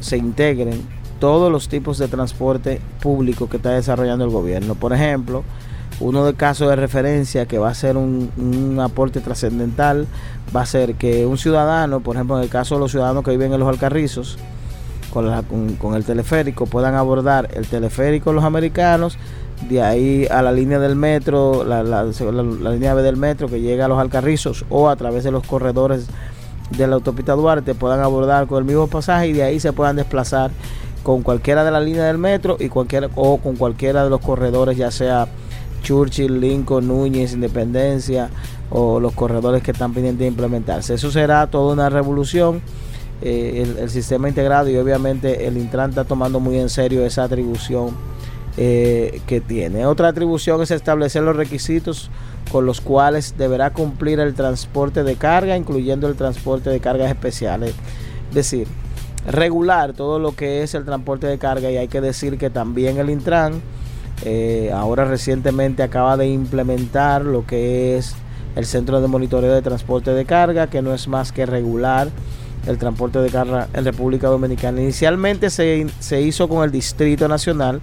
se integren todos los tipos de transporte público que está desarrollando el gobierno. Por ejemplo, uno de casos de referencia que va a ser un, un aporte trascendental va a ser que un ciudadano, por ejemplo, en el caso de los ciudadanos que viven en los Alcarrizos, con, la- con- con el teleférico puedan abordar el teleférico los americanos, de ahí a la línea del metro, la, la- la- línea B del metro que llega a los Alcarrizos o a través de los corredores de la autopista Duarte puedan abordar con el mismo pasaje y de ahí se puedan desplazar con cualquiera de la línea del metro y cualquiera o con cualquiera de los corredores, ya sea Churchill, Lincoln, Núñez, Independencia o los corredores que están pendientes de implementarse. Eso será toda una revolución. eh, el, el sistema integrado y obviamente el Intran está tomando muy en serio esa atribución eh, que tiene. Otra atribución es establecer los requisitos con los cuales deberá cumplir el transporte de carga, incluyendo el transporte de cargas especiales. Es decir, regular todo lo que es el transporte de carga y hay que decir que también el Intran eh, ahora recientemente acaba de implementar lo que es el centro de monitoreo de transporte de carga, que no es más que regular el transporte de carga en República Dominicana. Inicialmente se, se hizo con el Distrito Nacional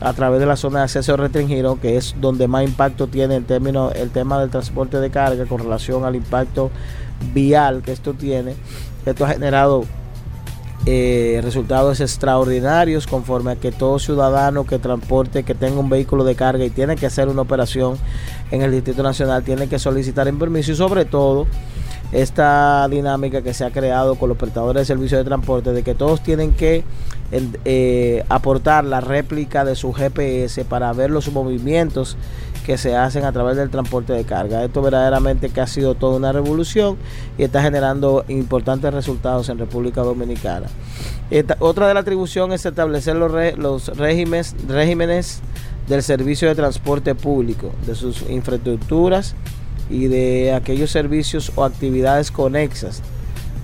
a través de la zona de acceso restringido, que es donde más impacto tiene el, término, el tema del transporte de carga con relación al impacto vial que esto tiene. Esto ha generado eh, resultados extraordinarios conforme a que todo ciudadano que transporte, que tenga un vehículo de carga y tiene que hacer una operación en el Distrito Nacional, tiene que solicitar un permiso y sobre todo esta dinámica que se ha creado con los prestadores de servicios de transporte de que todos tienen que eh, aportar la réplica de su GPS para ver los movimientos que se hacen a través del transporte de carga. Esto verdaderamente que ha sido toda una revolución y está generando importantes resultados en República Dominicana. Otra de la atribución es establecer los, los regímenes, regímenes del servicio de transporte público, de sus infraestructuras y de aquellos servicios o actividades conexas,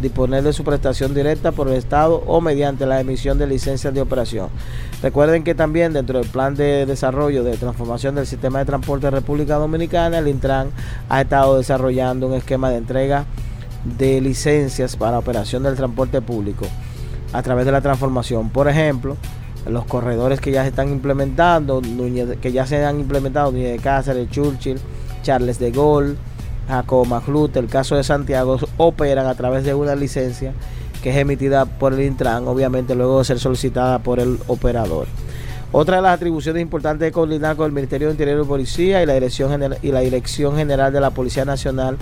disponer de su prestación directa por el Estado o mediante la emisión de licencias de operación. Recuerden que también dentro del plan de desarrollo de transformación del sistema de transporte de República Dominicana, el Intran ha estado desarrollando un esquema de entrega de licencias para operación del transporte público a través de la transformación. Por ejemplo, los corredores que ya se están implementando, que ya se han implementado, Núñez de Cáceres, Churchill, Charles de Gaulle, Jacob el caso de Santiago, operan a través de una licencia que es emitida por el Intran, obviamente luego de ser solicitada por el operador. Otra de las atribuciones importantes es coordinar con el Ministerio de Interior y Policía y la Dirección, General, y la Dirección General de la Policía Nacional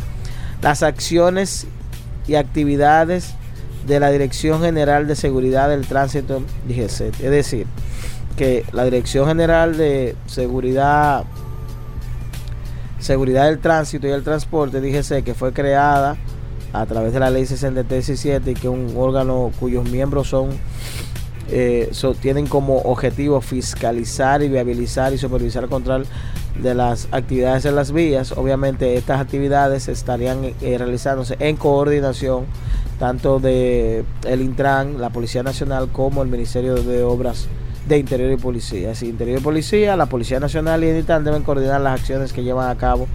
las acciones y actividades de la Dirección General de Seguridad del Tránsito DGC. Es decir, que la Dirección General de Seguridad Seguridad del Tránsito y el Transporte, DGC, que fue creada a través de la ley 6317 y que es un órgano cuyos miembros son, eh, tienen como objetivo fiscalizar y viabilizar y supervisar el control de las actividades en las vías. Obviamente estas actividades estarían eh, realizándose en coordinación tanto de el Intran, la Policía Nacional como el Ministerio de Obras de Interior y Policía. Si Interior y Policía, la Policía Nacional y el Intran deben coordinar las acciones que llevan a cabo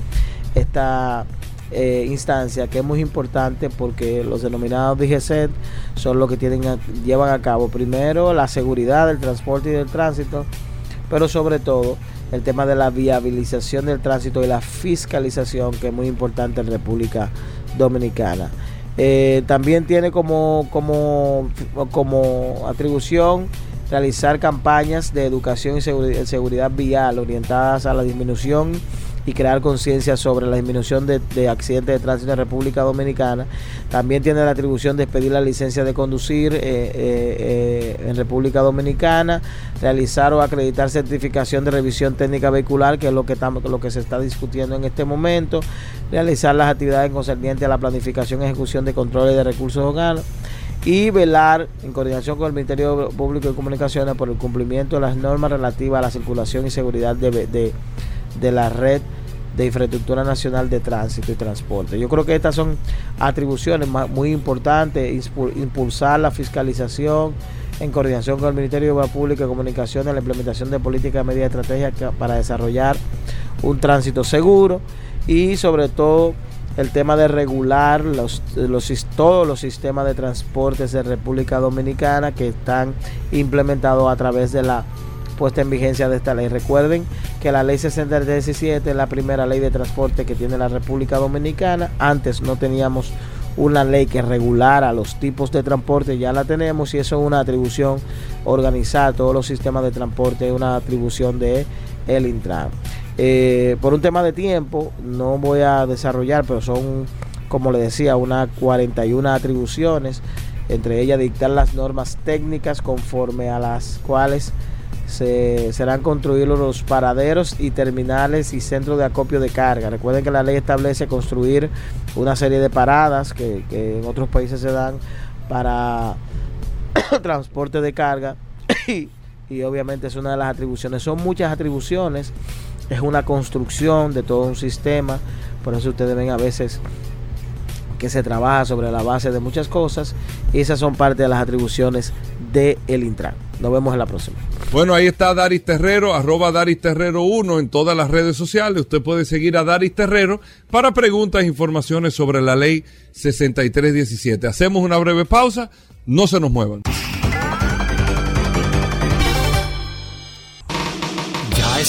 esta eh, instancia que es muy importante porque los denominados DGCET son los que tienen llevan a cabo primero la seguridad del transporte y del tránsito, pero sobre todo el tema de la viabilización del tránsito y la fiscalización que es muy importante en República Dominicana. Eh, también tiene como, como, como atribución realizar campañas de educación y seguridad, seguridad vial orientadas a la disminución y crear conciencia sobre la disminución de, de, accidentes de tránsito en República Dominicana. También tiene la atribución de expedir la licencia de conducir eh, eh, eh, en República Dominicana, realizar o acreditar certificación de revisión técnica vehicular, que es lo que, estamos, lo que se está discutiendo en este momento, realizar las actividades concernientes a la planificación y ejecución de controles de recursos humanos y velar en coordinación con el Ministerio Público de Comunicaciones por el cumplimiento de las normas relativas a la circulación y seguridad de, de, de la red de infraestructura nacional de tránsito y transporte. Yo creo que estas son atribuciones muy importantes, impulsar la fiscalización en coordinación con el Ministerio de Obras Públicas y Comunicaciones, la implementación de políticas medidas estratégicas para desarrollar un tránsito seguro y sobre todo el tema de regular los, todos los sistemas de transportes de República Dominicana que están implementados a través de la puesta en vigencia de esta ley. Recuerden que la ley 6317 es la primera ley de transporte que tiene la República Dominicana. Antes no teníamos una ley que regulara los tipos de transporte, ya la tenemos y eso es una atribución organizar todos los sistemas de transporte, es una atribución de el Intran. Eh, por un tema de tiempo, no voy a desarrollar, pero son, como le decía, unas 41 atribuciones, entre ellas dictar las normas técnicas conforme a las cuales se serán construidos los paraderos y terminales y centros de acopio de carga. Recuerden que la ley establece construir una serie de paradas que, en otros países se dan para transporte de carga y obviamente es una de las atribuciones. Son muchas atribuciones, es una construcción de todo un sistema, por eso ustedes ven a veces que se trabaja sobre la base de muchas cosas. Y esas son parte de las atribuciones del el Intran. Nos vemos en la próxima. Bueno, ahí está Daris Terrero, arroba Daris Terrero 1 en todas las redes sociales. Usted puede seguir a Daris Terrero para preguntas e informaciones sobre la ley 6317. Hacemos una breve pausa, no se nos muevan.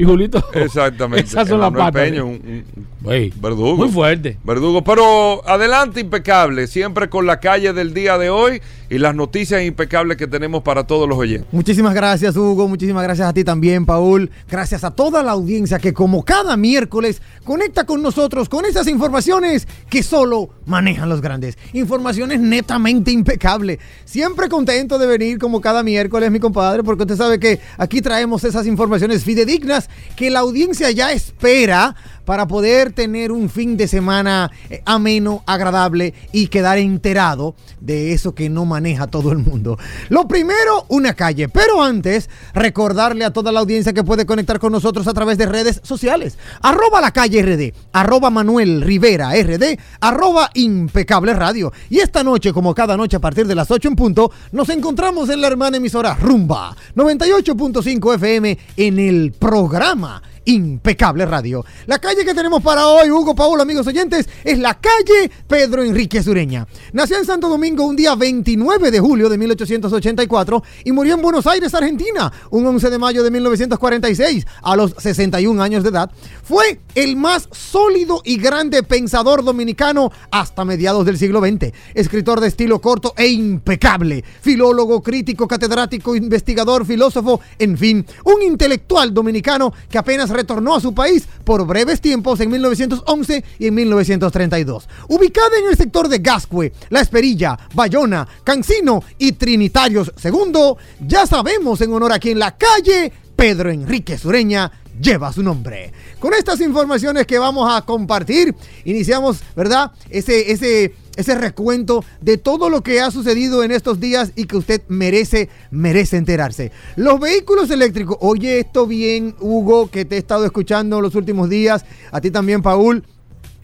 Y Julito. Exactamente. Esas son las patas. Peña, un- un- Ey, verdugo. Muy fuerte. Verdugo, pero adelante impecable, siempre con la calle del día de hoy y las noticias impecables que tenemos para todos los oyentes. Muchísimas gracias, Hugo. Muchísimas gracias a ti también, Paul. Gracias a toda la audiencia que, como cada miércoles, conecta con nosotros con esas informaciones que solo manejan los grandes. Informaciones netamente impecables. Siempre contento de venir, como cada miércoles, mi compadre, porque usted sabe que aquí traemos esas informaciones fidedignas que la audiencia ya espera para poder tener un fin de semana eh, ameno, agradable y quedar enterado de eso que no maneja todo el mundo. Lo primero, una calle, pero antes, recordarle a toda la audiencia que puede conectar con nosotros a través de redes sociales. Arroba la calle RD, arroba Manuel Rivera RD, arroba impecable radio. Y esta noche, como cada noche a partir de las 8 en punto, nos encontramos en la hermana emisora Rumba 98.5 FM en el programa Impecable Radio. La calle que tenemos para hoy, Hugo Paolo, amigos oyentes, es la calle Pedro Enrique Sureña. Nació en Santo Domingo un día 29 de julio de 1884 y murió en Buenos Aires, Argentina, un 11 de mayo de 1946, a los 61 años de edad. Fue el más sólido y grande pensador dominicano hasta mediados del siglo XX. Escritor de estilo corto e impecable, filólogo, crítico, catedrático, investigador, filósofo, en fin, un intelectual dominicano que apenas retornó a su país por breves tiempos en 1911 y en 1932. Ubicada en el sector de Gascue, La Esperilla, Bayona, Cancino y Trinitarios II, ya sabemos en honor a quien la calle Pedro Enrique Sureña lleva su nombre. Con estas informaciones que vamos a compartir, iniciamos, ¿verdad? Ese, ese, ese recuento de todo lo que ha sucedido en estos días y que usted merece, merece enterarse. Los vehículos eléctricos, oye esto bien, Hugo, que te he estado escuchando los últimos días, a ti también, Paul.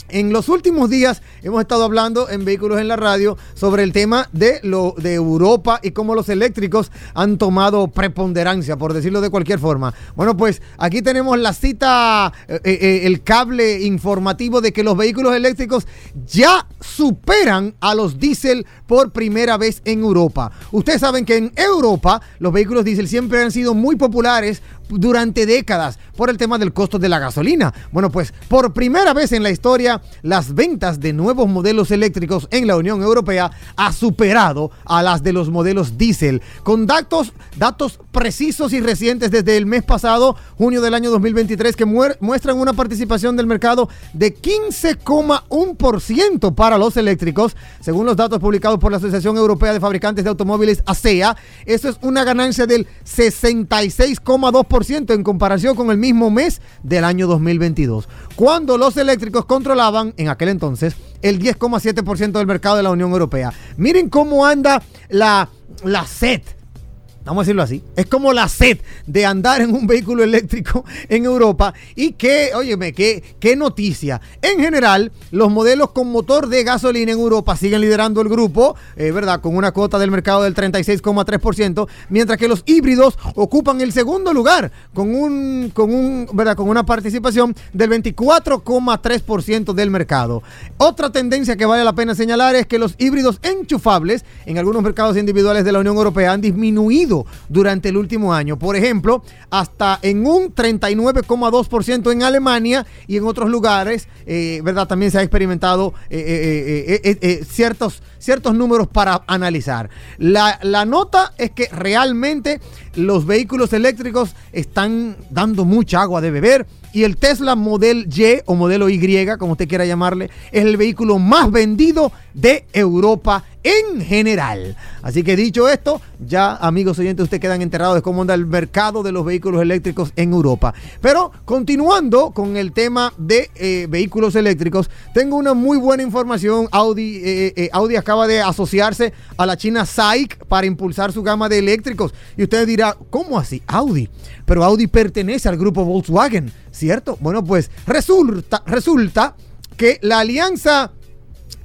En los últimos días hemos estado hablando en Vehículos en la Radio sobre el tema de lo de Europa y cómo los eléctricos han tomado preponderancia, por decirlo de cualquier forma. Bueno, pues aquí tenemos la cita, eh, eh, el cable informativo de que los vehículos eléctricos ya superan a los diésel por primera vez en Europa. Ustedes saben que en Europa los vehículos diésel siempre han sido muy populares durante décadas por el tema del costo de la gasolina. Bueno, pues por primera vez en la historia, las ventas de nuevos modelos eléctricos en la Unión Europea ha superado a las de los modelos diésel, con datos, datos precisos y recientes desde el mes pasado, junio del año 2023, que muestran una participación del mercado de 15,1% para los eléctricos, según los datos publicados por la Asociación Europea de Fabricantes de Automóviles, ASEA. Eso es una ganancia del 66,2% en comparación con el mismo mes del año 2022, cuando los eléctricos controlaban en aquel entonces el 10,7% del mercado de la Unión Europea. Miren cómo anda la, la sed vamos a decirlo así, es como la sed de andar en un vehículo eléctrico en Europa y que, óyeme, qué, qué noticia. En general, los modelos con motor de gasolina en Europa siguen liderando el grupo, eh, ¿verdad? Con una cuota del mercado del 36,3%, mientras que los híbridos ocupan el segundo lugar con un, con un, ¿verdad? Con una participación del 24,3% del mercado. Otra tendencia que vale la pena señalar es que los híbridos enchufables en algunos mercados individuales de la Unión Europea han disminuido durante el último año. Por ejemplo, hasta en un 39,2% en Alemania y en otros lugares, eh, ¿verdad? También se ha experimentado eh, eh, ciertos, ciertos números para analizar. La, la nota es que realmente los vehículos eléctricos están dando mucha agua de beber y el Tesla Model Y o modelo Y, como usted quiera llamarle, es el vehículo más vendido de Europa en general. Así que dicho esto, ya amigos oyentes, ustedes quedan enterados de cómo anda el mercado de los vehículos eléctricos en Europa. Pero continuando con el tema de eh, vehículos eléctricos, tengo una muy buena información. Audi, eh, eh, Audi acaba de asociarse a la China SAIC para impulsar su gama de eléctricos. Y usted dirá, ¿cómo así? Audi. Pero Audi pertenece al grupo Volkswagen, ¿cierto? Bueno, pues resulta, resulta que la alianza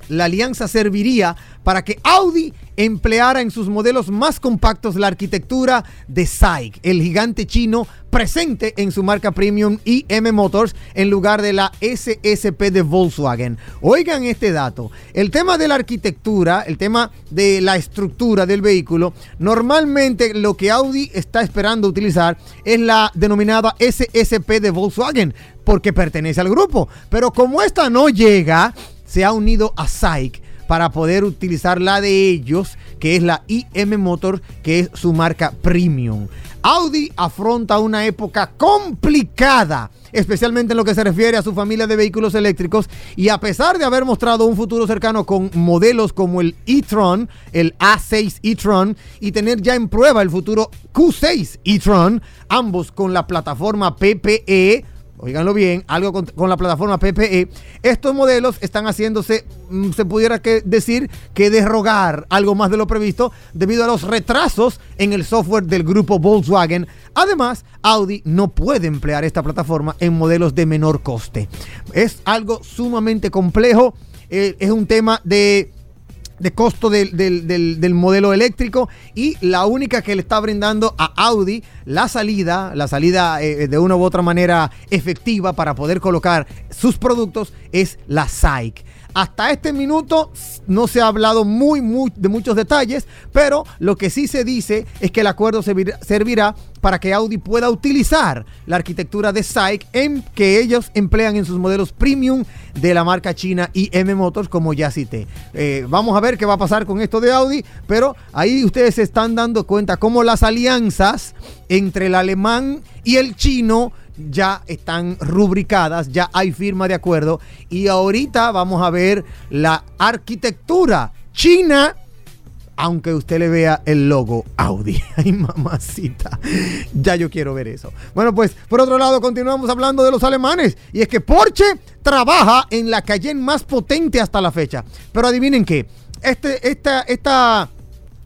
la alianza serviría para que Audi empleara en sus modelos más compactos la arquitectura de SAIC, el gigante chino presente en su marca premium IM Motors en lugar de la SSP de Volkswagen. Oigan este dato, el tema de la arquitectura, el tema de la estructura del vehículo, normalmente lo que Audi está esperando utilizar es la denominada SSP de Volkswagen porque pertenece al grupo, pero como esta no llega, se ha unido a SAIC para poder utilizar la de ellos, que es la IM Motor, que es su marca premium. Audi afronta una época complicada, especialmente en lo que se refiere a su familia de vehículos eléctricos, y a pesar de haber mostrado un futuro cercano con modelos como el e-tron, el A6 e-tron, y tener ya en prueba el futuro Q6 e-tron, ambos con la plataforma PPE, Oiganlo bien, algo con, con, la plataforma PPE. Estos modelos están haciéndose, mm, se pudiera que decir, que derrogar algo más de lo previsto debido a los retrasos en el software del grupo Volkswagen. Además, Audi no puede emplear esta plataforma en modelos de menor coste. Es algo sumamente complejo. Eh, es un tema de de costo del, del, del, del, modelo eléctrico y la única que le está brindando a Audi la salida, la salida eh, de una u otra manera efectiva para poder colocar sus productos es la SAIC. Hasta este minuto no se ha hablado muy, de muchos detalles, pero lo que sí se dice es que el acuerdo servirá, servirá para que Audi pueda utilizar la arquitectura de SAIC en que ellos emplean en sus modelos premium de la marca china IM Motors, como ya cité. Eh, vamos a ver qué va a pasar con esto de Audi, pero ahí ustedes se están dando cuenta cómo las alianzas entre el alemán y el chino ya están rubricadas, ya hay firma de acuerdo y ahorita vamos a ver la arquitectura china aunque usted le vea el logo Audi. Ay, mamacita. Ya yo quiero ver eso. Bueno, pues por otro lado, continuamos hablando de los alemanes. Y es que Porsche trabaja en la Cayenne más potente hasta la fecha. Pero adivinen qué. Este, esta, esta,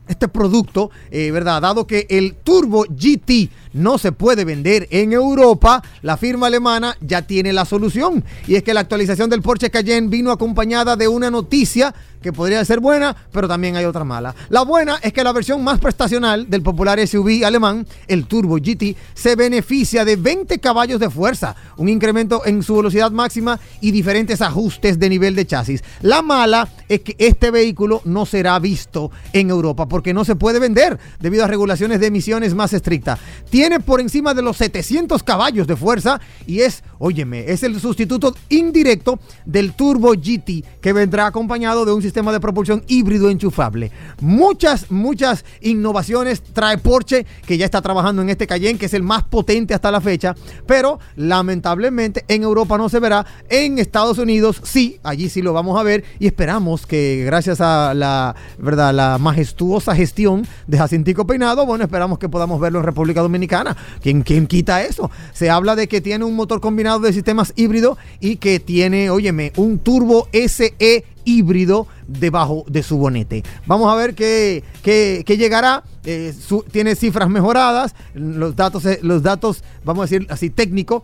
este producto, eh, ¿verdad? Dado que el Turbo GT no se puede vender en Europa, la firma alemana ya tiene la solución. Y es que la actualización del Porsche Cayenne vino acompañada de una noticia que podría ser buena, pero también hay otra mala. La buena es que la versión más prestacional del popular SUV alemán, el Turbo GT, se beneficia de 20 caballos de fuerza, un incremento en su velocidad máxima y diferentes ajustes de nivel de chasis. La mala es que este vehículo no será visto en Europa porque no se puede vender debido a regulaciones de emisiones más estrictas. Tiene por encima de los 700 caballos de fuerza y es, óyeme, es el sustituto indirecto del Turbo GT que vendrá acompañado de un sistema de propulsión híbrido enchufable. Muchas, muchas innovaciones trae Porsche, que ya está trabajando en este Cayenne, que es el más potente hasta la fecha, pero lamentablemente en Europa no se verá. En Estados Unidos sí, allí sí lo vamos a ver y esperamos que gracias a la, ¿verdad? la majestuosa gestión de Jacintico Peinado, bueno, esperamos que podamos verlo en República Dominicana. ¿Quién, quién quita eso? Se habla de que tiene un motor combinado de sistemas híbrido y que tiene, óyeme, un turbo SE híbrido debajo de su bonete. Vamos a ver qué, qué, qué llegará. Eh, su, tiene cifras mejoradas. Los datos, eh, los datos, vamos a decir así, técnicos,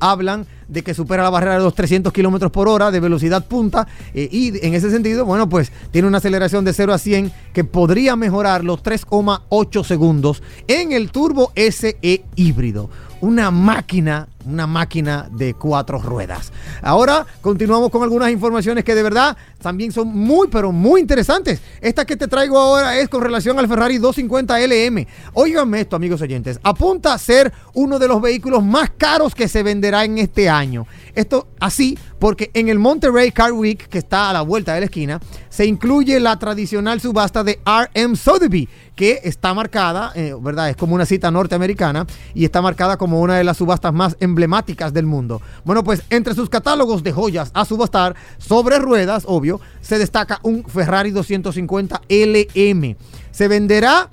hablan de que supera la barrera de los 300 kilómetros por hora de velocidad punta. Eh, y en ese sentido, bueno, pues tiene una aceleración de 0 a 100 que podría mejorar los 3,8 segundos en el Turbo SE híbrido. Una máquina una máquina de cuatro ruedas. Ahora continuamos con algunas informaciones que de verdad también son muy, pero muy interesantes. Esta que te traigo ahora es con relación al Ferrari 250 LM. Óiganme esto, amigos oyentes. Apunta a ser uno de los vehículos más caros que se venderá en este año. Esto así porque en el Monterrey Car Week, que está a la vuelta de la esquina, se incluye la tradicional subasta de RM Sotheby, que está marcada, eh, ¿verdad? Es como una cita norteamericana y está marcada como una de las subastas más emblemáticas del mundo. Bueno, pues entre sus catálogos de joyas a subastar sobre ruedas, obvio, se destaca un Ferrari 250 LM. Se venderá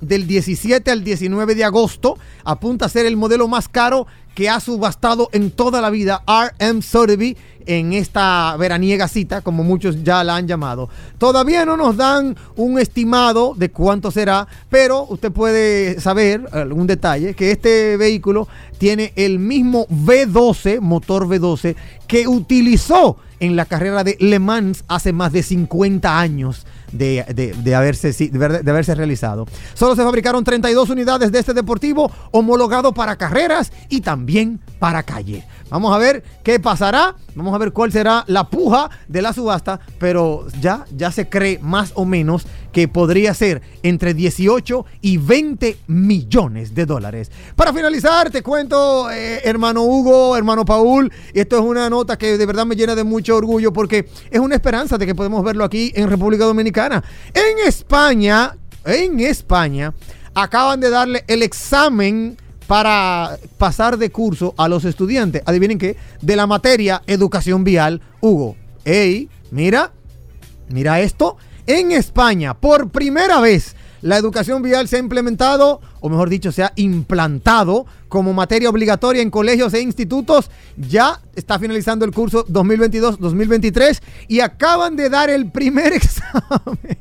del 17 al 19 de agosto. Apunta a ser el modelo más caro que ha subastado en toda la vida RM Sotheby en esta veraniega cita, como muchos ya la han llamado. Todavía no nos dan un estimado de cuánto será, pero usted puede saber algún detalle que este vehículo tiene el mismo V12, motor V12, que utilizó en la carrera de Le Mans hace más de 50 años de, de- de haberse, de haberse realizado. Solo se fabricaron 32 unidades de este deportivo homologado para carreras y también para calle. Vamos a ver qué pasará, vamos a ver cuál será la puja de la subasta, pero ya, ya se cree más o menos que podría ser entre 18 y 20 millones de dólares. Para finalizar, te cuento, eh, hermano Hugo, hermano Paul, y esto es una nota que de verdad me llena de mucho orgullo porque es una esperanza de que podemos verlo aquí en República Dominicana. En España, en España, acaban de darle el examen para pasar de curso a los estudiantes. Adivinen qué, de la materia educación vial, Hugo. Ey, mira, Mira esto, en España, por primera vez, la educación vial se ha implementado, o mejor dicho, se ha implantado como materia obligatoria en colegios e institutos. Ya está finalizando el curso 2022-2023 y acaban de dar el primer examen.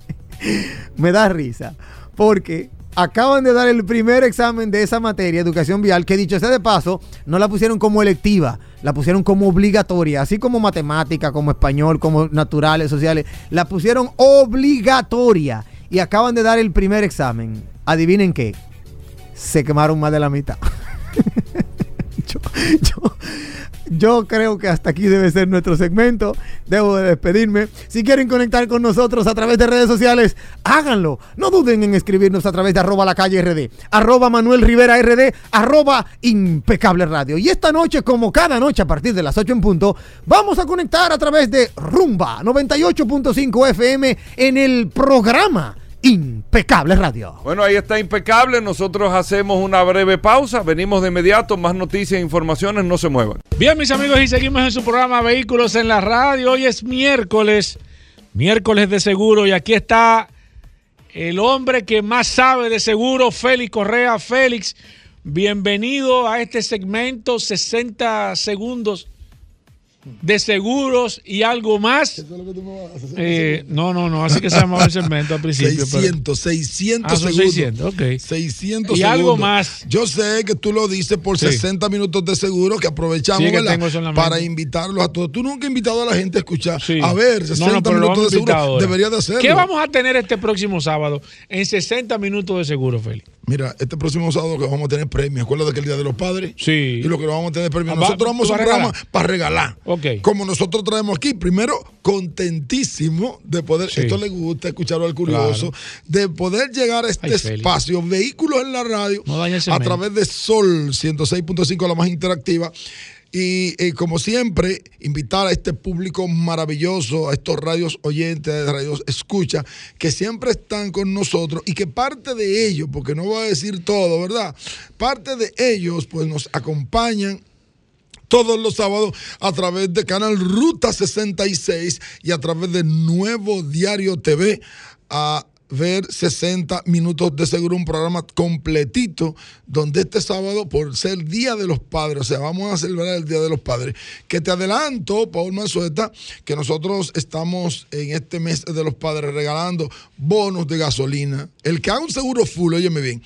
Me da risa, porque acaban de dar el primer examen de esa materia, educación vial, que dicho sea de paso, no la pusieron como electiva, la pusieron como obligatoria, así como matemática, como español, como naturales, sociales, la pusieron obligatoria y acaban de dar el primer examen. Adivinen qué, se quemaron más de la mitad. yo, yo- yo creo que hasta aquí debe ser nuestro segmento. Debo de despedirme. Si quieren conectar con nosotros a través de redes sociales, háganlo. No duden en escribirnos a través de arroba la calle RD, arroba Manuel Rivera RD, arroba impecable radio. Y esta noche, como cada noche a partir de las 8 en punto, vamos a conectar a través de Rumba 98.5 FM en el programa Impecable Radio. Bueno, ahí está impecable. Nosotros hacemos una breve pausa. Venimos de inmediato. Más noticias e informaciones. No se muevan. Bien, mis amigos, y seguimos en su programa Vehículos en la Radio. Hoy es miércoles, miércoles de seguro, y aquí está el hombre que más sabe de seguro, Félix Correa. Félix, bienvenido a este segmento, 60 segundos de seguros y algo más. Eh, no, no, no, así que se llamaba el segmento al principio. pero- 600, 600 Ah, segundos. 600, ok. 600 Y algo más. Yo sé que tú lo dices por Sí. 60 minutos de seguro que aprovechamos Sí, que eso la para invitarlos a todos. Tú nunca has invitado a la gente a escuchar. A ver, 60 No, no, pero lo minutos de a seguro. Debería de hacerlo. ¿Qué vamos a tener este próximo sábado en 60 minutos de seguro, Félix? Mira, este próximo sábado que vamos a tener premios. Acuérdate que el Día de los Padres. Sí. Y lo que vamos a tener premios. Ah, Nosotros vamos ¿tú a un vas a programa para regalar. Ok. Como nosotros traemos aquí. Primero, contentísimo de poder, Sí. esto le gusta escucharlo al curioso, Claro. de poder llegar a este Ay, espacio, vehículos en la radio, No a través de Sol 106.5, la más interactiva. Y eh, como siempre, invitar a este público maravilloso, a estos radios oyentes, radios escucha, que siempre están con nosotros y que parte de ellos, porque no voy a decir todo, ¿verdad? Parte de ellos pues nos acompañan todos los sábados a través de Canal Ruta 66 y a través de Nuevo Diario TV a ver 60 minutos de seguro, un programa completito, donde este sábado, por ser Día de los Padres, o sea, vamos a celebrar el Día de los Padres, que te adelanto, Paul Manzueta, que nosotros estamos en este mes de los padres regalando bonos de gasolina. El que haga un seguro full, óyeme bien,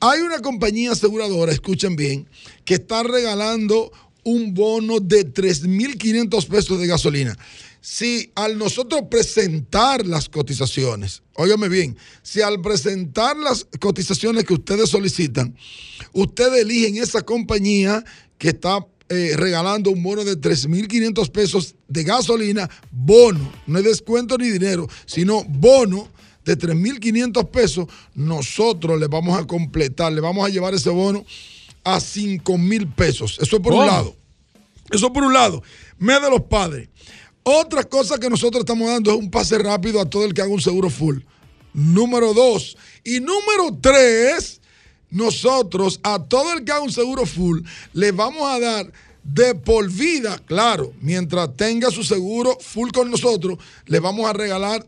hay una compañía aseguradora, escuchen bien, que está regalando un bono de 3.500 pesos de gasolina. si al nosotros presentar las cotizaciones, óigame bien, si al presentar las cotizaciones que ustedes solicitan, ustedes eligen esa compañía que está eh, regalando un bono de 3.500 pesos de gasolina, bono, no es descuento ni dinero, sino bono de 3.500 pesos, nosotros le vamos a completar, le vamos a llevar ese bono a 5.000 pesos. Eso es por un lado. Eso por un lado. Mes de los padres. Otra cosa que nosotros estamos dando es un pase rápido a todo el que haga un seguro full. Número dos. Y número tres, nosotros a todo el que haga un seguro full le vamos a dar de por vida, claro, mientras tenga su seguro full con nosotros, le vamos a regalar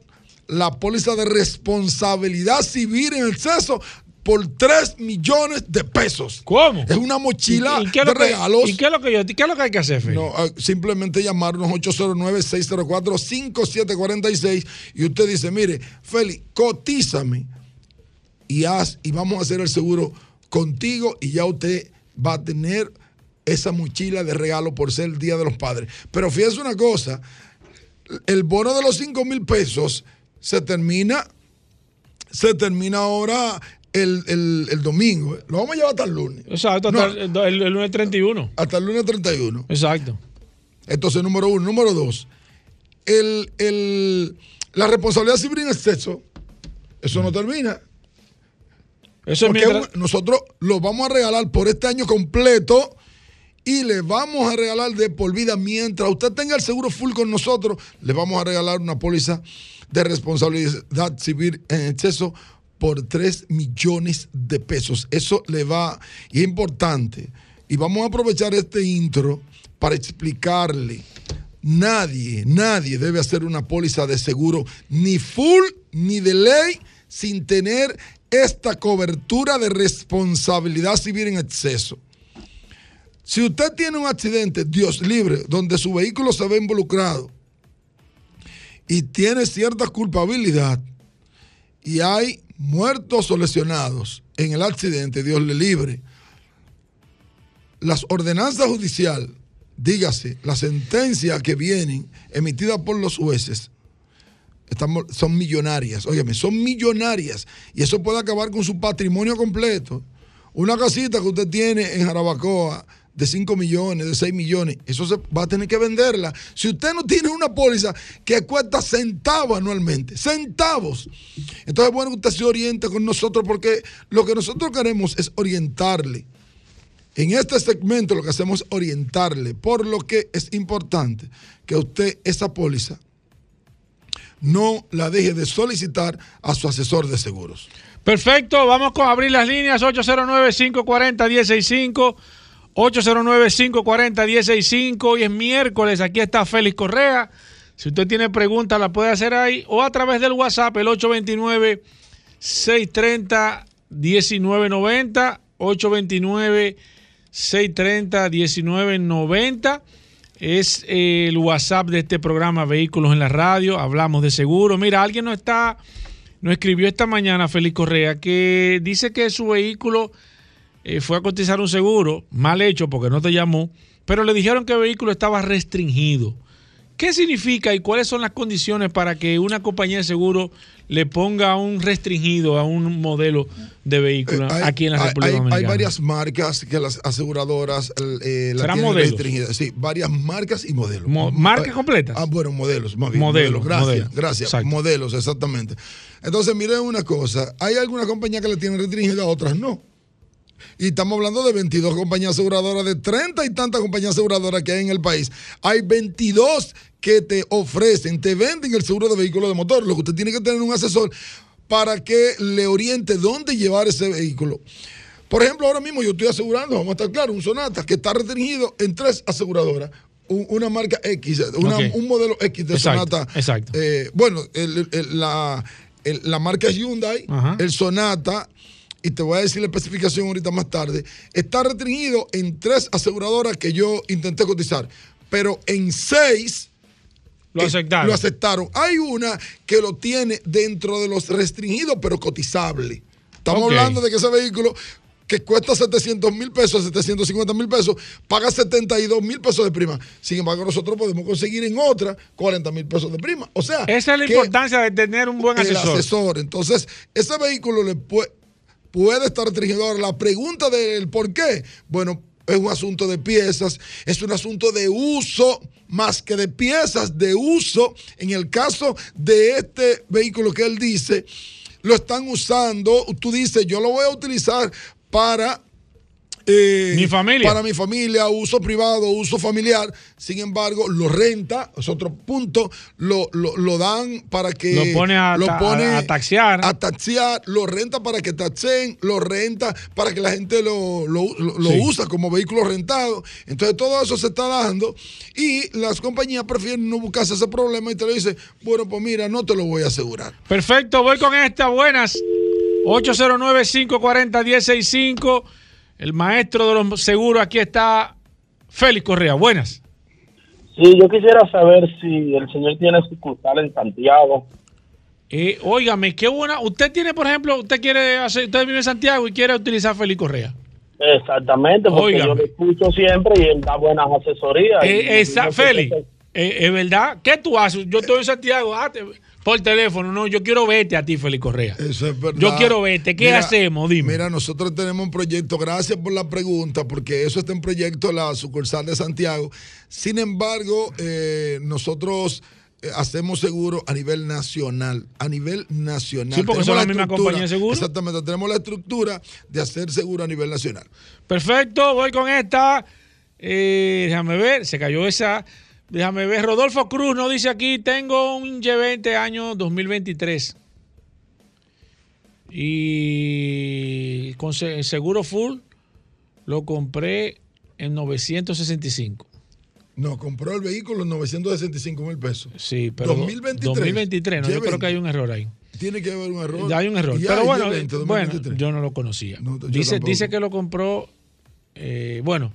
la póliza de responsabilidad civil en exceso por 3 millones de pesos. ¿Cómo? Es una mochila ¿Y, y qué es de lo que, regalos. ¿Y qué es lo que yo, qué es lo que hay que hacer, Feli? No, ah, simplemente llamarnos 809-604-5746 y usted dice, mire, Feli, cotízame y haz y vamos a hacer el seguro contigo y ya usted va a tener esa mochila de regalo por ser el Día de los Padres. Pero fíjese una cosa, el bono de los 5 mil pesos se termina, se termina ahora el, el- el domingo. Lo vamos a llevar hasta el lunes. Exacto, hasta el, el- el lunes 31. Hasta el lunes 31. Exacto. Entonces, número uno. Número dos, el, el- la responsabilidad civil en exceso, eso no termina. Eso es Porque mientras- nosotros lo vamos a regalar por este año completo y le vamos a regalar de por vida. Mientras usted tenga el seguro full con nosotros, le vamos a regalar una póliza de responsabilidad civil en exceso por 3 millones de pesos. Eso le va, y es importante. Y vamos a aprovechar este intro para explicarle. Nadie, nadie debe hacer una póliza de seguro ni full ni de ley sin tener esta cobertura de responsabilidad civil en exceso. Si usted tiene un accidente, Dios libre, donde su vehículo se ve involucrado y tiene cierta culpabilidad y hay muertos o lesionados en el accidente, Dios le libre. Las ordenanzas judiciales, dígase, las sentencias que vienen emitidas por los jueces, estamos- son millonarias, óyeme, son millonarias y eso puede acabar con su patrimonio completo. Una casita que usted tiene en Jarabacoa de 5 millones, de 6 millones, eso va a tener que venderla. Si usted no tiene una póliza que cuesta centavos anualmente, centavos, entonces es bueno usted se oriente con nosotros porque lo que nosotros queremos es orientarle. En este segmento lo que hacemos es orientarle, por lo que es importante que usted esa póliza no la deje de solicitar a su asesor de seguros. Perfecto, vamos con abrir las líneas 809-540-165, 809-540-165. Hoy es miércoles, aquí está Félix Correa. Si usted tiene preguntas, la puede hacer ahí o a través del WhatsApp, el 829-630-1990, 829-630-1990. Es eh, el WhatsApp de este programa Vehículos en la Radio. Hablamos de seguro. Mira, alguien no está nos escribió esta mañana Félix Correa que dice que su vehículo eh, fue a cotizar un seguro, mal hecho porque no te llamó, pero le dijeron que el vehículo estaba restringido. ¿Qué significa y cuáles son las condiciones para que una compañía de seguro le ponga un restringido a un modelo de vehículo Hay- aquí en la República hay, hay Dominicana? varias marcas que las aseguradoras eh, la ¿Serán tienen. Sí, varias marcas y modelos. Mo- ¿marcas completas? Ah, bueno, modelos, más bien. Modelos, Gracias, modelos. gracias. Exacto. Modelos, exactamente. Entonces, miren una cosa. Hay algunas compañías que la tienen restringida, otras no. Y estamos hablando de 22 compañías aseguradoras, de 30 y tantas compañías aseguradoras que hay en el país. Hay 22 que te ofrecen, te venden el seguro de vehículo de motor. Lo que usted tiene que tener un asesor para que le oriente dónde llevar ese vehículo. Por ejemplo, ahora mismo yo estoy asegurando, vamos a estar claros, un Sonata que está restringido en tres aseguradoras. Un- una marca X, una- un modelo X de Exacto, Sonata. exacto. Eh, bueno, el- el- la, el- la marca es Hyundai, Ajá. el Sonata, y te voy a decir la especificación ahorita más tarde, está restringido en tres aseguradoras que yo intenté cotizar, pero en seis Lo eh, aceptaron. lo aceptaron. Hay una que lo tiene dentro de los restringidos, pero cotizable. Estamos hablando de que ese vehículo que cuesta 700 mil pesos, 750 mil pesos, paga 72 mil pesos de prima. Sin embargo, nosotros podemos conseguir en otra 40 mil pesos de prima. O sea, Esa es la importancia de tener un buen el asesor. asesor. Entonces, ese vehículo le puede, puede estar restringido. Ahora, la pregunta del por qué, bueno, es un asunto de piezas, es un asunto de uso más que de piezas, de uso. En el caso de este vehículo que él dice, lo están usando, tú dices, yo lo voy a utilizar para... eh, Mi familia. Para mi familia, uso privado, uso familiar. Sin embargo, lo renta, es otro punto, lo, lo, lo dan para que. Lo pone a ta- a- a taxiar. A taxiar, lo renta para que taxeen, lo renta para que la gente lo, lo, lo- lo Sí. usa como vehículo rentado. Entonces, todo eso se está dando y las compañías prefieren no buscarse ese problema y te lo dicen, bueno, pues mira, no te lo voy a asegurar. Perfecto, voy con esta. Buenas. 809-540-1065. El maestro de los seguros, aquí está Félix Correa. Buenas. Sí, yo quisiera saber si el señor tiene sucursal en Santiago. Eh, óigame, qué buena. Usted tiene, por ejemplo, usted quiere hacer, usted vive en Santiago y quiere utilizar Félix Correa. Exactamente, porque Óigame. yo lo escucho siempre y él da buenas asesorías. Eh, esa- Félix, eh, es verdad. ¿Qué tú haces? Yo estoy en Santiago, ah, te- por teléfono. No, yo quiero verte a ti, Félix Correa. Eso es verdad. Yo quiero verte. ¿Qué Mira, hacemos? Dime. Mira, nosotros tenemos un proyecto, gracias por la pregunta, porque eso está en proyecto la sucursal de Santiago. Sin embargo, eh, nosotros eh, hacemos seguro a nivel nacional, a nivel nacional. Sí, porque son la la misma compañía de seguro. Exactamente, tenemos la estructura de hacer seguro a nivel nacional. Perfecto, voy con esta. Eh, déjame ver, se cayó esa. Déjame ver. Rodolfo Cruz nos dice aquí: Tengo un G20 año 2023. Y con se- seguro full lo compré en 965. No, compró el vehículo en 965 mil pesos. Sí, pero 2023. 2023, no, yo G20. creo que hay un error ahí. Tiene que haber un error. Hay un error. Pero bueno, G20, bueno, 2023. yo no lo conocía. dice, tampoco. dice que lo compró. eh, bueno,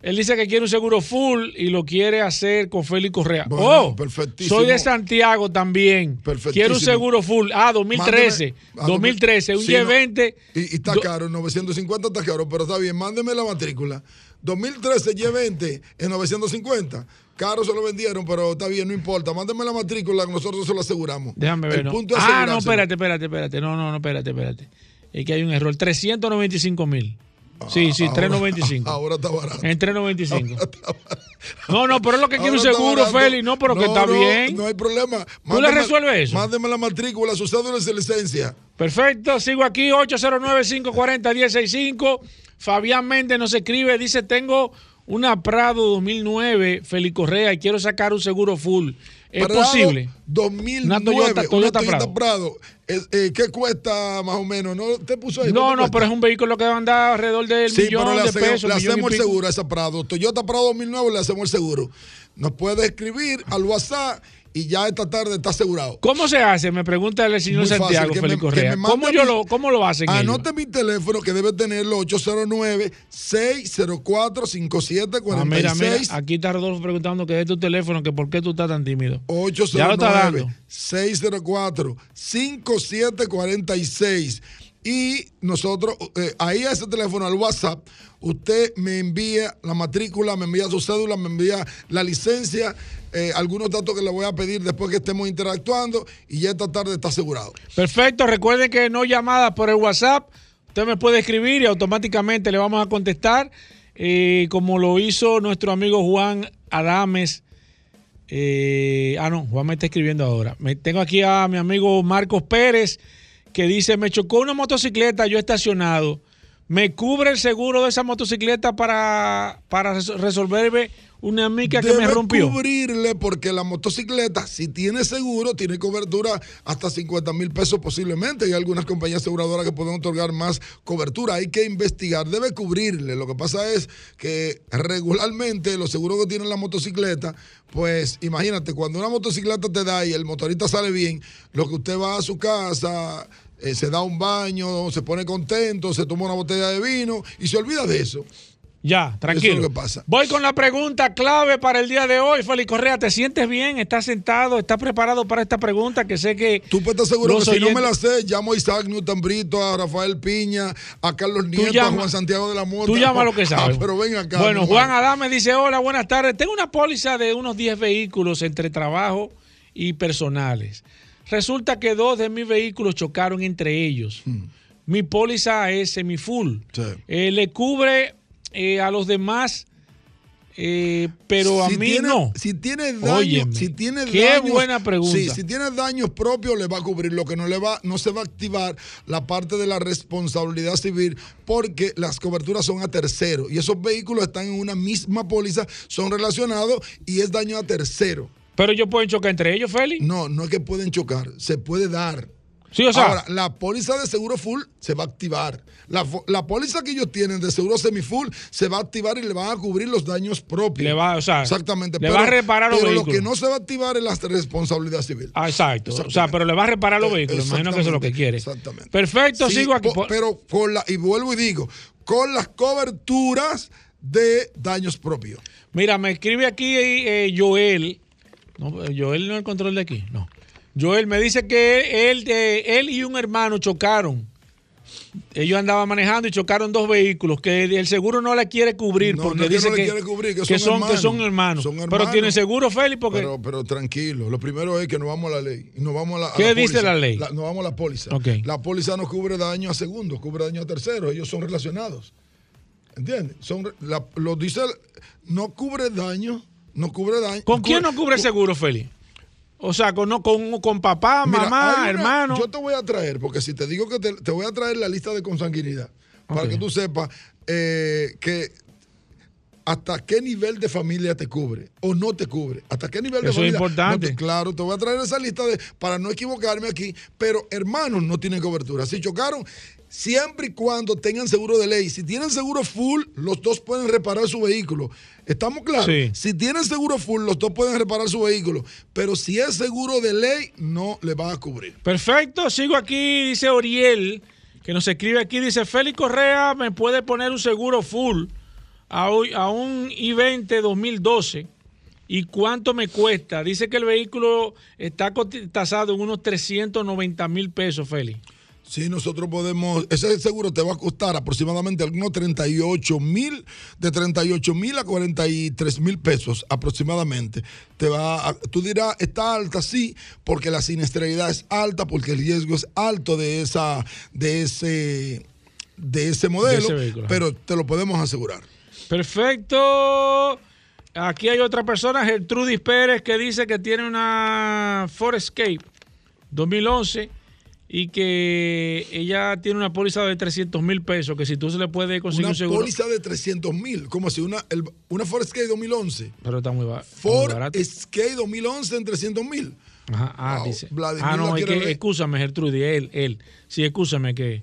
él dice que quiere un seguro full y lo quiere hacer con Félix Correa. Bueno, oh, perfectísimo. soy de Santiago también. Perfectísimo. Quiero un seguro full. Ah, 2013. Mándeme- ah, 2013, un sí, no. G20. Y, y está caro, 950 está caro, pero está bien, mándeme la matrícula. 2013 G20 en 950. Caro se lo vendieron, pero está bien, no importa. Mándeme la matrícula, nosotros se lo aseguramos. Déjame ver. El no. punto Ah, no, espérate, espérate, espérate. No, no, no, espérate, espérate. Es que hay un error. 395 mil. Sí, sí, ahora- 395. Ahora está barato. En 395. No, no, pero es lo que quiere un Ahora está seguro. Félix. No, pero que está no, bien. No hay problema. ¿Tú le resuelves eso? Mándeme la matrícula, su cédula y licencia. Perfecto, sigo aquí, 809-540-1065. Fabián Méndez nos escribe, dice, tengo una Prado 2009, Félix Correa, y quiero sacar un seguro full. ¿Es Prado posible? 2009, Una Toyota- Toyota Toyota Prado. Es- eh, ¿Qué cuesta más o menos? ¿No te puso ahí? No, ¿Cuánto no, cuesta? pero es un vehículo que va a andar alrededor del Sí, millón pero le, de hacemos- pesos. le hacemos el seguro a esa Prado. Toyota Prado 2009 le hacemos el seguro. Nos puede escribir al WhatsApp y ya esta tarde está asegurado. ¿Cómo se hace? Me pregunta el señor Muy fácil, Santiago, que Félix me- que Correa. ¿Cómo, yo lo, ¿Cómo lo hacen ellos? Anote mi teléfono que debe tenerlo 809-604-5746. Ah, mira, mira, aquí está Rodolfo preguntando que es tu teléfono, que por qué tú estás tan tímido. Ya lo está dando. 809-604-5746. Y nosotros, eh, ahí a ese teléfono, al WhatsApp, usted me envía la matrícula, me envía su cédula, me envía la licencia, eh, algunos datos que le voy a pedir después que estemos interactuando y ya esta tarde está asegurado. Perfecto, recuerden que no llamadas por el WhatsApp. Usted me puede escribir y automáticamente le vamos a contestar, eh, como lo hizo nuestro amigo Juan Adames. Ah, no, Juan me está escribiendo ahora. Me, tengo aquí a mi amigo Marcos Pérez que dice, me chocó una motocicleta, yo estacionado. ¿Me cubre el seguro de esa motocicleta para, para res- resolverme una mica que me Debe rompió? cubrirle porque la motocicleta, si tiene seguro, tiene cobertura hasta 50 mil pesos posiblemente. Hay algunas compañías aseguradoras que pueden otorgar más cobertura. Hay que investigar, debe cubrirle. Lo que pasa es que regularmente los seguros que tiene la motocicleta, pues imagínate, cuando una motocicleta te da y el motorista sale bien, lo que usted va a su casa, eh, se da un baño, se pone contento, se toma una botella de vino y se olvida de eso. Ya, tranquilo. Eso es lo que pasa. Voy con la pregunta clave para el día de hoy. Félix Correa, ¿te sientes bien? ¿Estás sentado? ¿Estás preparado para esta pregunta? Que sé que. Tú puedes estar seguro que si no me la sé, llamo a Isaac Newton Brito, a Rafael Piña, a Carlos Nieto, a llama- Juan Santiago de la Mota. Tú llamas lo que sabes. Ah, pero ven acá. Bueno, Juan. Adame dice: Hola, buenas tardes. Tengo una póliza de unos 10 vehículos entre trabajo y personales. Resulta que dos de mis vehículos chocaron entre ellos. Hmm. Mi póliza es semifull. Eh, le cubre eh, a los demás, eh, pero a Si mí tiene- no. Si tiene daño, Óyeme, si tiene qué daños- buena pregunta. Sí, si tiene daños propios le va a cubrir, lo que no le va, no se va a activar la parte de la responsabilidad civil porque las coberturas son a tercero y esos vehículos están en una misma póliza, son relacionados y es daño a tercero. Pero ellos pueden chocar entre ellos, Félix. No, no es que pueden chocar, se puede dar. Sí, o sea- Ahora, la póliza de seguro full se va a activar. La, la póliza que ellos tienen de seguro semifull se va a activar y le van a cubrir los daños propios. Le va, o sea, Exactamente. le va a reparar los pero lo vehículos. que no se va a activar es la responsabilidad civil. Ah, exacto. O sea, pero le va a reparar los vehículos. Imagino que eso es lo que quiere. Exactamente. Perfecto, Sí, sigo aquí. po- Pero con la, y vuelvo y digo, con las coberturas de daños propios. Mira, me escribe aquí eh, Joel. No, Joel no es el control de aquí. No. Joel me dice que él, él y un hermano chocaron. Ellos andaban manejando y chocaron dos vehículos que el seguro no le quiere cubrir No, porque no que dice no que, quiere cubrir, que que son son, que hermanos. son hermanos. Pero tienen seguro, Félix, porque Pero, pero tranquilo, lo primero es que nos vamos a la ley. Nos vamos a la, a ¿Qué la dice póliza. la ley? nos vamos a la póliza. La póliza no cubre daño a segundos, cubre daño a terceros. Ellos son relacionados. ¿Entiendes? Son, la- lo dice, no cubre daño, no cubre daño. ¿con quién no cubre seguro, Félix? O sea, con, no- con, con papá, Mira, mamá, una- hermano. Yo te voy a traer, porque si te digo que te, te voy a traer la lista de consanguinidad, para que tú sepas eh, que hasta qué nivel de familia te cubre o no te cubre. Hasta qué nivel de Eso es familia. importante. no te- claro, te voy a traer esa lista de, para no equivocarme aquí, pero hermanos no tienen cobertura. Si chocaron, siempre y cuando tengan seguro de ley. Si tienen seguro full, los dos pueden reparar su vehículo. ¿Estamos claros? Sí. Si tienen seguro full, los dos pueden reparar su vehículo. Pero si es seguro de ley, no le va a cubrir. Perfecto, sigo aquí, dice Oriel, que nos escribe aquí, dice, Félix Correa me puede poner un seguro full a, un- a un I-20 2012. ¿Y cuánto me cuesta? Dice que el vehículo está tasado en unos 390 mil pesos, Félix. Sí, nosotros podemos, ese seguro te va a costar aproximadamente algunos 38 mil, de 38 mil a 43 mil pesos aproximadamente. Te va a- tú dirás, está alta, sí, porque la siniestralidad es alta, porque el riesgo es alto de esa, de ese, de ese modelo, ese pero te lo podemos asegurar. Perfecto. Aquí hay otra persona, Gertrudis Pérez, que dice que tiene una Ford Escape 2011 y que ella tiene una póliza de 300 mil pesos, que si tú se le puede conseguir Una un seguro. póliza de 300 mil, como si una, el- una Ford Escape 2011. Pero está muy, ba- está muy Ford barato. Escape 2011 en 300 mil. Ajá, ah, Wow, dice. Vladimir Ah, no, es que, ver. excúsame, Gertrudis, él, él. Sí, excúsame que,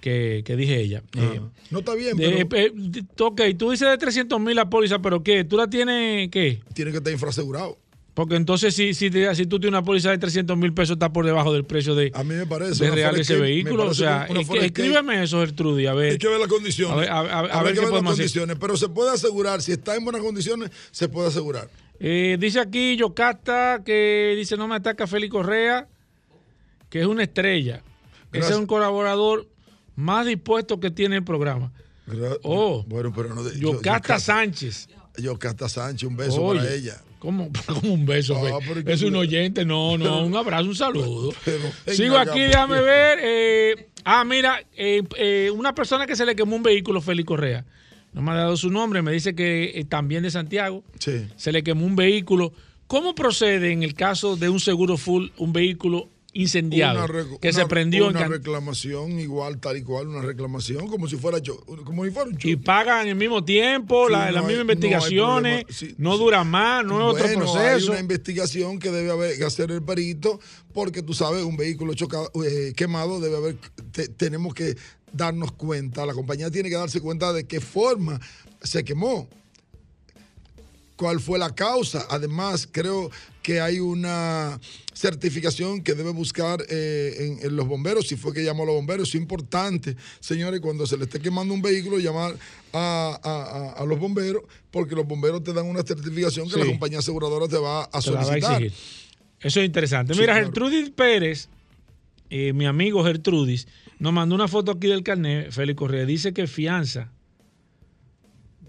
que, que dije ella. Eh, No está bien, de- pero eh, ok, tú dices de 300 mil la póliza, pero ¿qué? ¿Tú la tienes qué? tiene que estar infraasegurado. Porque entonces si, si, te- si tú tienes una póliza de 300 mil pesos está por debajo del precio de, A mí me parece. de real ese vehículo. O sea, es que- escríbeme eso, Gertrudis, a ver. Hay que ver las condiciones. A ver, a- a- a Habrá ver que qué las podemos condiciones, pero se puede asegurar, si está en buenas condiciones, se puede asegurar. Eh, dice aquí Yocasta que dice no me ataca Félix Correa, que es una estrella. Ese Gracias. es un colaborador más dispuesto que tiene el programa. Gra- Oh, bueno, pero no. Yocasta Yocasta- Sánchez. Yocasta Sánchez, un beso Oye, para ella. ¿Cómo, cómo un beso? Ah, es un oyente, no, no, un abrazo, un saludo. Pero, Sigo aquí, ¿por déjame ver. eh, ah, mira, eh, eh, una persona que se le quemó un vehículo, Félix Correa. No me ha dado su nombre, me dice que también de Santiago. Sí. Se le quemó un vehículo. ¿Cómo procede en el caso de un seguro full un vehículo incendiado Una que se prendió en Una reclamación igual, tal y cual, una reclamación, como si fuera cho- como si fuera un y pagan al mismo tiempo, Sí, la- no las mismas investigaciones. Sí, no sí. dura más, no es otro proceso. Hay una investigación que debe haber que hacer el perito, porque tú sabes, un vehículo chocado, eh, quemado debe haber, te- tenemos que darnos cuenta, la compañía tiene que darse cuenta de qué forma se quemó. cuál fue la causa. Además, creo que hay una certificación que debe buscar eh, en, en los bomberos, si fue que llamó a los bomberos. Es importante, señores, cuando se le esté quemando un vehículo, llamar a, a- a- a los bomberos, porque los bomberos te dan una certificación que Sí. la compañía aseguradora te va a va solicitar. Eso es interesante. Sí, Mira, claro. Gertrudis Pérez, eh, mi amigo Gertrudis, nos mandó una foto aquí del carnet, Félix Correa. Dice que fianza.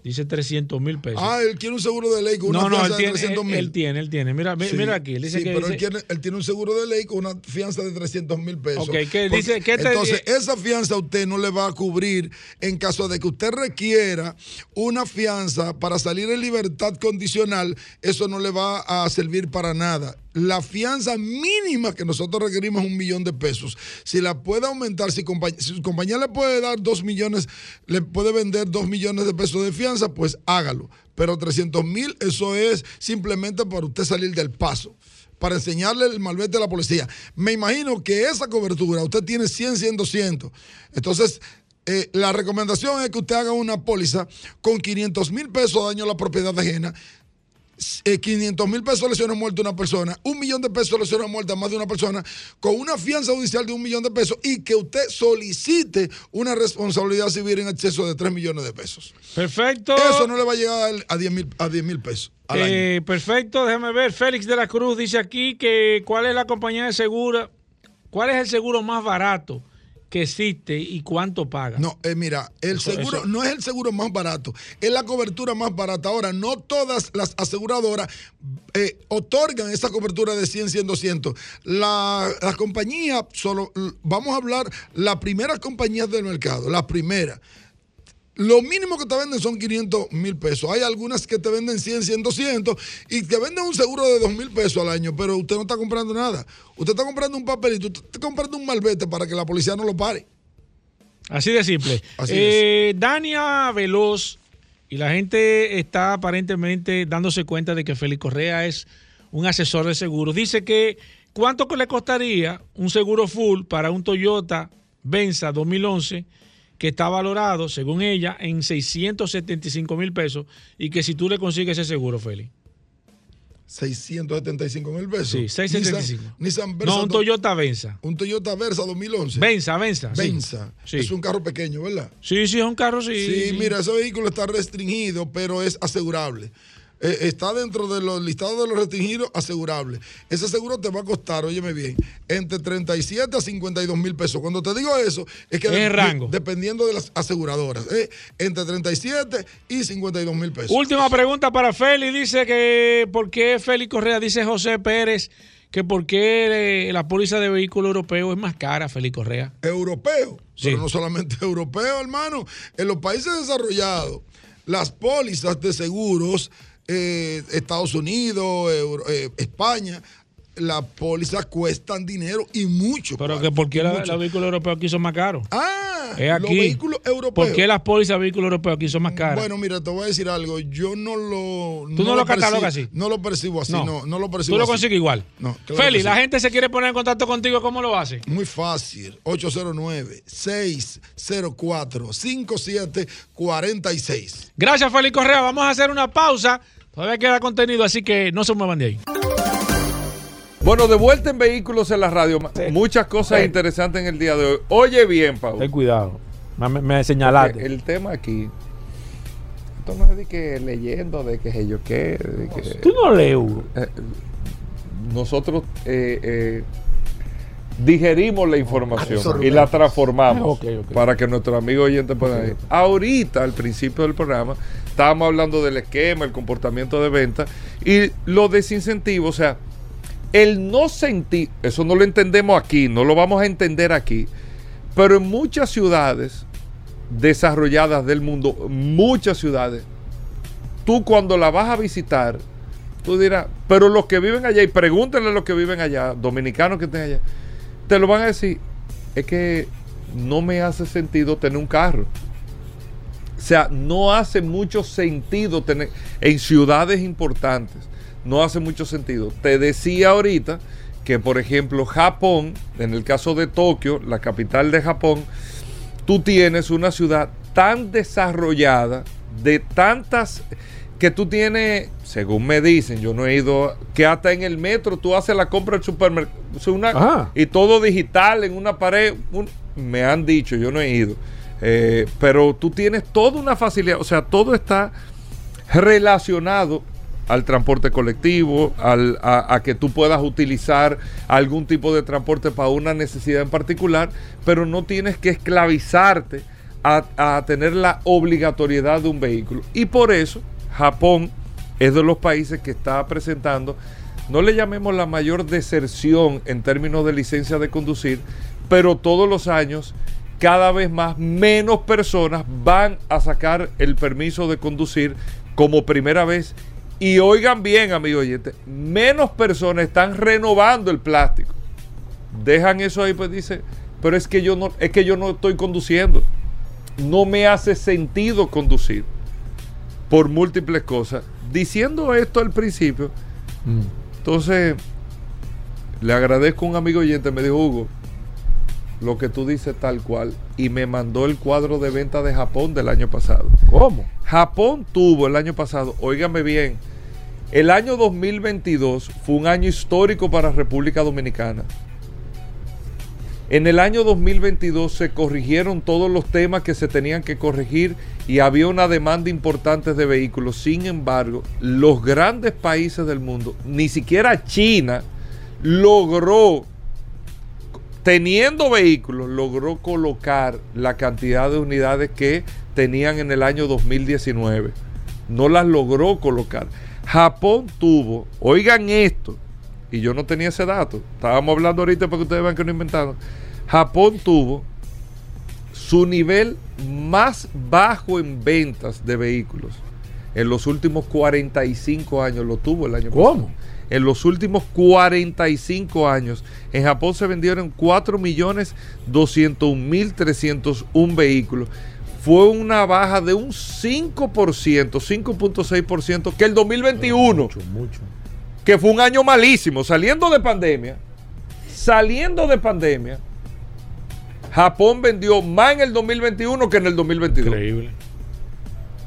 Dice 300 mil pesos. Ah, él quiere un seguro de ley con una no, fianza él de tiene, 300 él, mil. él tiene, él tiene. Mira, mi- Sí, mira aquí. Él dice sí, que pero él, tiene, él tiene un seguro de ley con una fianza de 300 mil pesos. Ok, ¿qué Porque- dice? ¿Qué te- entonces, esa fianza a usted no le va a cubrir en caso de que usted requiera una fianza para salir en libertad condicional. Eso no le va a servir para nada. La fianza mínima que nosotros requerimos es un millón de pesos. Si la puede aumentar, si, su compañía le puede dar dos millones, le puede vender dos millones de pesos de fianza, pues hágalo. Pero 300 mil, eso es simplemente para usted salir del paso para enseñarle el malvete a la policía. Me imagino que esa cobertura, usted tiene 100, 100, 200. Entonces, eh, la recomendación es que usted haga una póliza con 500 mil pesos de daño a la propiedad ajena. Eh, 500 mil pesos lesión o muerte a una persona, un millón de pesos lesión o muerte a más de una persona, con una fianza judicial de un millón de pesos y que usted solicite una responsabilidad civil en exceso de 3 millones de pesos. Perfecto. Eso no le va a llegar a 10 mil a 10 mil pesos al año. Eh, perfecto, déjame ver. Félix de la Cruz dice aquí que cuál es la compañía de seguro, cuál es el seguro más barato que existe y cuánto paga. No, eh, mira, el Eso- seguro eso- no es el seguro más barato, es la cobertura más barata. Ahora, no todas las aseguradoras eh, otorgan esa cobertura de 100, 100, 200. La, las compañías, solo, l- vamos a hablar, las primeras compañías del mercado, las primeras. Lo mínimo que te venden son 500 mil pesos. Hay algunas que te venden 100, 100, 200 y te venden un seguro de 2 mil pesos al año, pero usted no está comprando nada. Usted está comprando un papelito, usted está comprando un malvete para que la policía no lo pare. Así de simple. Así Eh, Dania Veloz y la gente está aparentemente dándose cuenta de que Félix Correa es un asesor de seguros. Dice que cuánto le costaría un seguro full para un Toyota Venza 2011 que está valorado, según ella, en 675 mil pesos y que si tú le consigues ese seguro, Félix. 675 mil pesos. Sí, 675. Nissan, Nissan Versa. No, un Toyota Venza. Un Toyota Versa 2011. Venza, Venza. Venza. Sí. Es un carro pequeño, ¿verdad? Sí, sí, es un carro, sí. Sí, mira, ese vehículo está restringido, pero es asegurable. Eh, está dentro de los listados de los restringidos, asegurable. Ese seguro te va a costar, óyeme bien, entre 37 a 52 mil pesos. Cuando te digo eso, es que el rango. dependiendo de las aseguradoras, eh, entre 37 y 52 mil pesos. Última pregunta para Félix. Dice que por qué Félix Correa, dice José Pérez, que por qué eh, la póliza de vehículo europeo es más cara, Félix Correa. europeo, Sí. pero no solamente europeo, hermano. En los países desarrollados, las pólizas de seguros, eh, Estados Unidos, Euro- eh, España, las pólizas cuestan dinero y mucho. Pero padre, que por qué los vehículos europeos aquí son más caros. Ah, es aquí. los vehículos europeos. ¿Por qué las pólizas de vehículos europeos aquí son más caras? Bueno, mira, te voy a decir algo. Yo no lo. ¿Tú no lo catalogas así? No lo percibo así, no, no, lo percibo Tú lo así. consigues igual. No, claro Félix, que la gente se quiere poner en contacto contigo, ¿cómo lo hace? Muy fácil. 809-604-5746. Gracias, Félix Correa. Vamos a hacer una pausa. Todavía queda contenido, así que no se muevan de ahí. Bueno, de vuelta en Vehículos en la Radio. Muchas cosas Sí. interesantes en el día de hoy. Oye bien, Pau. Ten cuidado. Me, me señalaste. Porque El tema aquí. Esto no es de que leyendo, de que yo qué. De que, Tú no lees, Hugo. Eh, nosotros eh, eh, digerimos la información Absorbemos. y la transformamos Ah, para que nuestros amigos oyentes puedan ir. Ahorita, al principio del programa, estábamos hablando del esquema, el comportamiento de venta y los desincentivos, o sea, el no sentir, eso no lo entendemos aquí, no lo vamos a entender aquí, pero en muchas ciudades desarrolladas del mundo, muchas ciudades, tú cuando la vas a visitar, tú dirás, pero los que viven allá, y pregúntenle a los que viven allá, dominicanos que estén allá, te lo van a decir, es que no me hace sentido tener un carro. O sea, no hace mucho sentido tener en ciudades importantes. No hace mucho sentido. Te decía ahorita que, por ejemplo, Japón, en el caso de Tokio, la capital de Japón, tú tienes una ciudad tan desarrollada, de tantas que tú tienes, según me dicen, yo no he ido, que hasta en el metro tú haces la compra del supermercado y todo digital en una pared. un- me han dicho, yo no he ido. Eh, pero tú tienes toda una facilidad, o sea, todo está relacionado al transporte colectivo, al- a, que tú puedas utilizar algún tipo de transporte para una necesidad en particular, pero no tienes que esclavizarte a, a tener la obligatoriedad de un vehículo. Y por eso Japón es de los países que está presentando, no le llamemos la mayor deserción en términos de licencia de conducir, pero todos los años cada vez más menos personas van a sacar el permiso de conducir como primera vez. Y oigan bien, amigo oyente, menos personas están renovando el plástico. Dejan eso ahí, pues dice, pero es que yo no, es que yo no estoy conduciendo. No me hace sentido conducir por múltiples cosas. Diciendo esto al principio, entonces le agradezco a un amigo oyente, me dijo Hugo, lo que tú dices tal cual, y me mandó el cuadro de venta de Japón del año pasado. ¿Cómo? Japón tuvo el año pasado, óigame bien, el año 2022 fue un año histórico para República Dominicana. En el año 2022 se corrigieron todos los temas que se tenían que corregir y había una demanda importante de vehículos. Sin embargo, los grandes países del mundo, ni siquiera China, logró, teniendo vehículos, logró colocar la cantidad de unidades que tenían en el año 2019. No las logró colocar. Japón tuvo, oigan esto, y yo no tenía ese dato. Estábamos hablando ahorita para que ustedes vean que no inventaron. Japón tuvo su nivel más bajo en ventas de vehículos en los últimos 45 años. Lo tuvo el año ¿Cómo? pasado. En los últimos 45 años, en Japón se vendieron 4.201.301 vehículos. Fue una baja de un 5%, 5.6% que el 2021 Mucho, mucho. que fue un año malísimo, saliendo de pandemia, saliendo de pandemia, Japón vendió más en el 2021 que en el 2022. Increíble.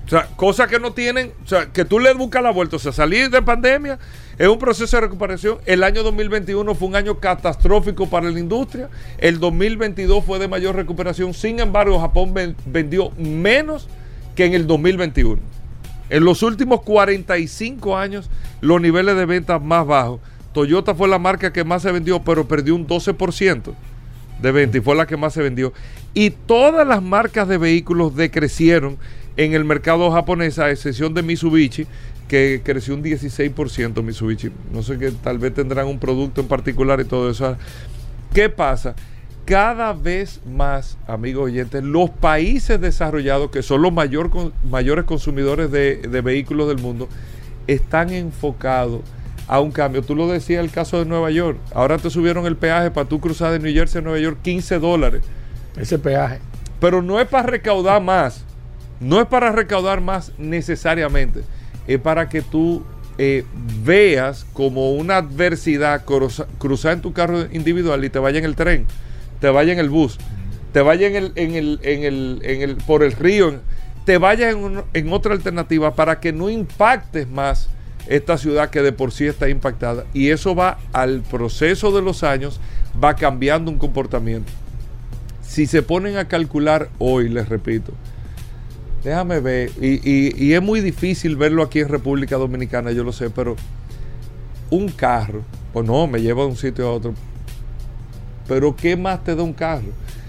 O sea, cosas que no tienen, o sea, que tú le buscas la vuelta. O sea, salir de pandemia es un proceso de recuperación. El año 2021 fue un año catastrófico para la industria. El 2022 fue de mayor recuperación. Sin embargo, Japón ven- vendió menos que en el 2021. En los últimos 45 años, los niveles de ventas más bajos. Toyota fue la marca que más se vendió, pero perdió un 12% de venta y fue la que más se vendió. Y todas las marcas de vehículos decrecieron en el mercado japonés, a excepción de Mitsubishi, que creció un 16% Mitsubishi. No sé que tal vez tendrán un producto en particular y todo eso. ¿Qué pasa? Cada vez más, amigos oyentes, los países desarrollados, que son los mayor mayores consumidores de, de vehículos del mundo, están enfocados a un cambio. Tú lo decías el caso de Nueva York. Ahora te subieron el peaje para tú cruzar de New Jersey a Nueva York 15 dólares. Ese peaje. Pero no es para recaudar más. No es para recaudar más necesariamente. Es para que tú eh, veas como una adversidad cruza- cruzar en tu carro individual y te vaya en el tren, te vaya en el bus, te vaya en el, en el, en el, en el, por el río, te vaya en, en otra alternativa para que no impactes más esta ciudad que de por sí está impactada. Y eso va al proceso de los años, va cambiando un comportamiento si se ponen a calcular hoy, les repito, déjame ver, y, y- es muy difícil verlo aquí en República Dominicana, yo lo sé, pero un carro, pues no, me lleva de un sitio a otro, pero ¿qué más te da un carro?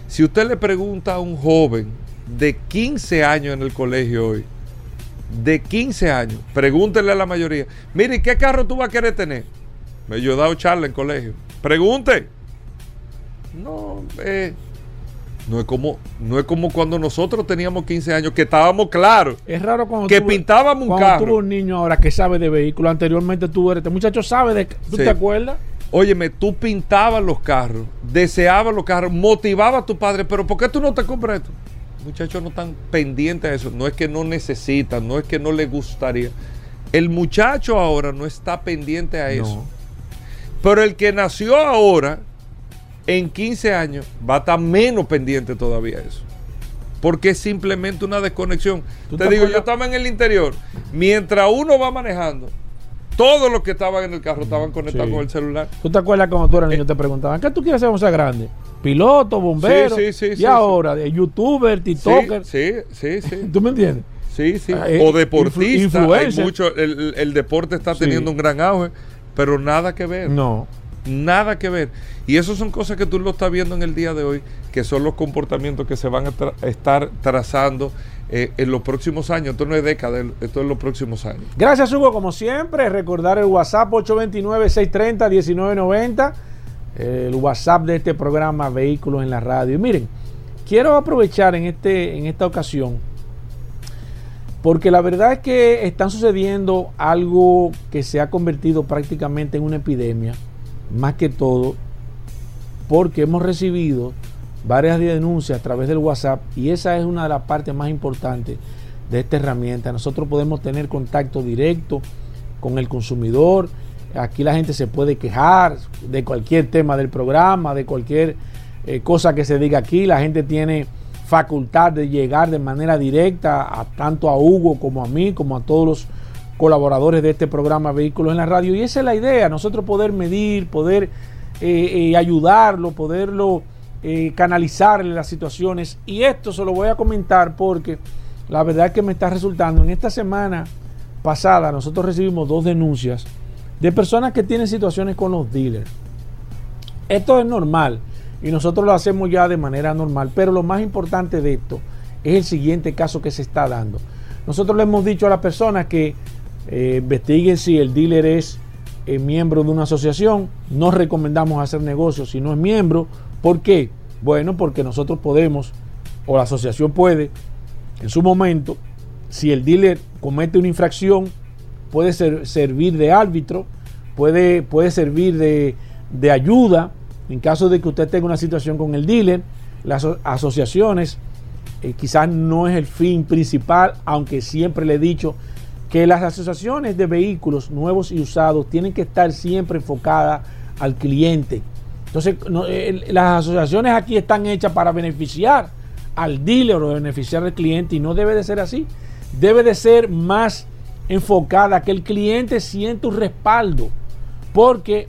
Si usted le pregunta a un joven de 15 años en el colegio hoy, de 15 años, pregúntele a la mayoría, mire, ¿qué carro tú vas a querer tener? Me he dado charla en colegio. Pregunte. No, eh, no es como no es como cuando nosotros teníamos 15 años que estábamos claros Es raro cuando que tú- pintábamos un carro. tú un niño ahora que sabe de vehículos. Anteriormente tú eres, este muchacho sabe de. ¿Tú Sí. te acuerdas? Óyeme, tú pintabas los carros, deseabas los carros, motivabas a tu padre, pero ¿por qué tú no te compras esto? Muchachos no están pendientes a eso. No es que no necesitan, no es que no les gustaría. El muchacho ahora no está pendiente a eso. Pero el que nació ahora, en 15 años, va a estar menos pendiente todavía eso. porque es simplemente una desconexión. ¿Tú Te digo, yo estaba en el interior, mientras uno va manejando, todos los que estaban en el carro estaban conectados Sí. con el celular. ¿Tú te acuerdas cuando tú eras niño te preguntaban, ¿qué tú quieres ser seas grande? Piloto, bombero. Sí, sí, sí, y sí, ahora, de youtuber, tiktoker. Sí, sí, sí. ¿Tú me entiendes? Sí, sí. Eh, o influ- deportista. Hay influencer. mucho, el, el deporte está Sí. teniendo un gran auge, pero nada que ver. No. Nada que ver. Y eso son cosas que tú lo estás viendo en el día de hoy, que son los comportamientos que se van a estar trazando eh, en los próximos años. Esto no es década, esto es los próximos años. Gracias, Hugo, como siempre. Recordar el WhatsApp 829-630-1990. El WhatsApp de este programa Vehículos en la Radio. Y miren, quiero aprovechar en, este, en esta ocasión, porque la verdad es que están sucediendo algo que se ha convertido prácticamente en una epidemia, más que todo, porque hemos recibido varias denuncias a través del WhatsApp y esa es una de las partes más importantes de esta herramienta. Nosotros podemos tener contacto directo con el consumidor. Aquí la gente se puede quejar de cualquier tema del programa, de cualquier eh, cosa que se diga aquí. La gente tiene facultad de llegar de manera directa a tanto a Hugo como a mí, como a todos los colaboradores de este programa Vehículos en la Radio. Y esa es la idea, nosotros poder medir, poder eh, eh, ayudarlo, poderlo eh, canalizarle las situaciones. Y esto se lo voy a comentar porque la verdad es que me está resultando. En esta semana pasada nosotros recibimos dos denuncias de personas que tienen situaciones con los dealers. Esto es normal y nosotros lo hacemos ya de manera normal, pero lo más importante de esto es el siguiente caso que se está dando. Nosotros le hemos dicho a las personas que eh, investiguen si el dealer es eh, miembro de una asociación. No recomendamos hacer negocios si no es miembro. ¿Por qué? Bueno, porque nosotros podemos, o la asociación puede, en su momento, si el dealer comete una infracción, puede ser- servir de árbitro, puede, puede servir de, de ayuda en caso de que usted tenga una situación con el dealer. Las aso- asociaciones eh, quizás no es el fin principal, aunque siempre le he dicho que las asociaciones de vehículos nuevos y usados tienen que estar siempre enfocadas al cliente. Entonces, las asociaciones aquí están hechas para beneficiar al dealer o beneficiar al cliente y no debe de ser así. Debe de ser más enfocada que el cliente sienta un respaldo. Porque,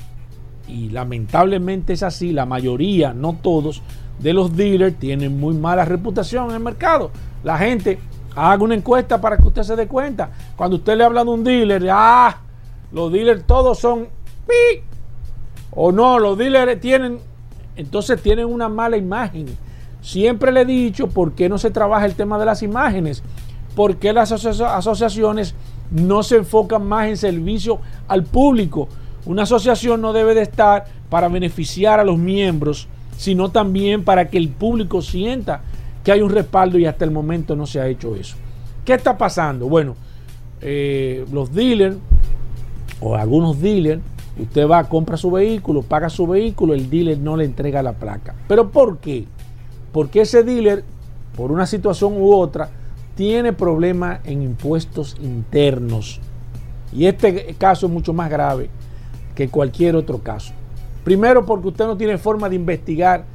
y lamentablemente es así, la mayoría, no todos, de los dealers tienen muy mala reputación en el mercado. La gente haga una encuesta para que usted se dé cuenta. Cuando usted le habla de un dealer, ah, los dealers todos son pi. O no, los dealers tienen, entonces tienen una mala imagen. Siempre le he dicho por qué no se trabaja el tema de las imágenes, por qué las asocia- asociaciones no se enfocan más en servicio al público. Una asociación no debe de estar para beneficiar a los miembros, sino también para que el público sienta que hay un respaldo y hasta el momento no se ha hecho eso. ¿Qué está pasando? Bueno, eh, los dealers o algunos dealers, usted va, compra su vehículo, paga su vehículo, el dealer no le entrega la placa. ¿Pero por qué? Porque ese dealer, por una situación u otra, tiene problemas en impuestos internos. Y este caso es mucho más grave que cualquier otro caso. Primero porque usted no tiene forma de investigar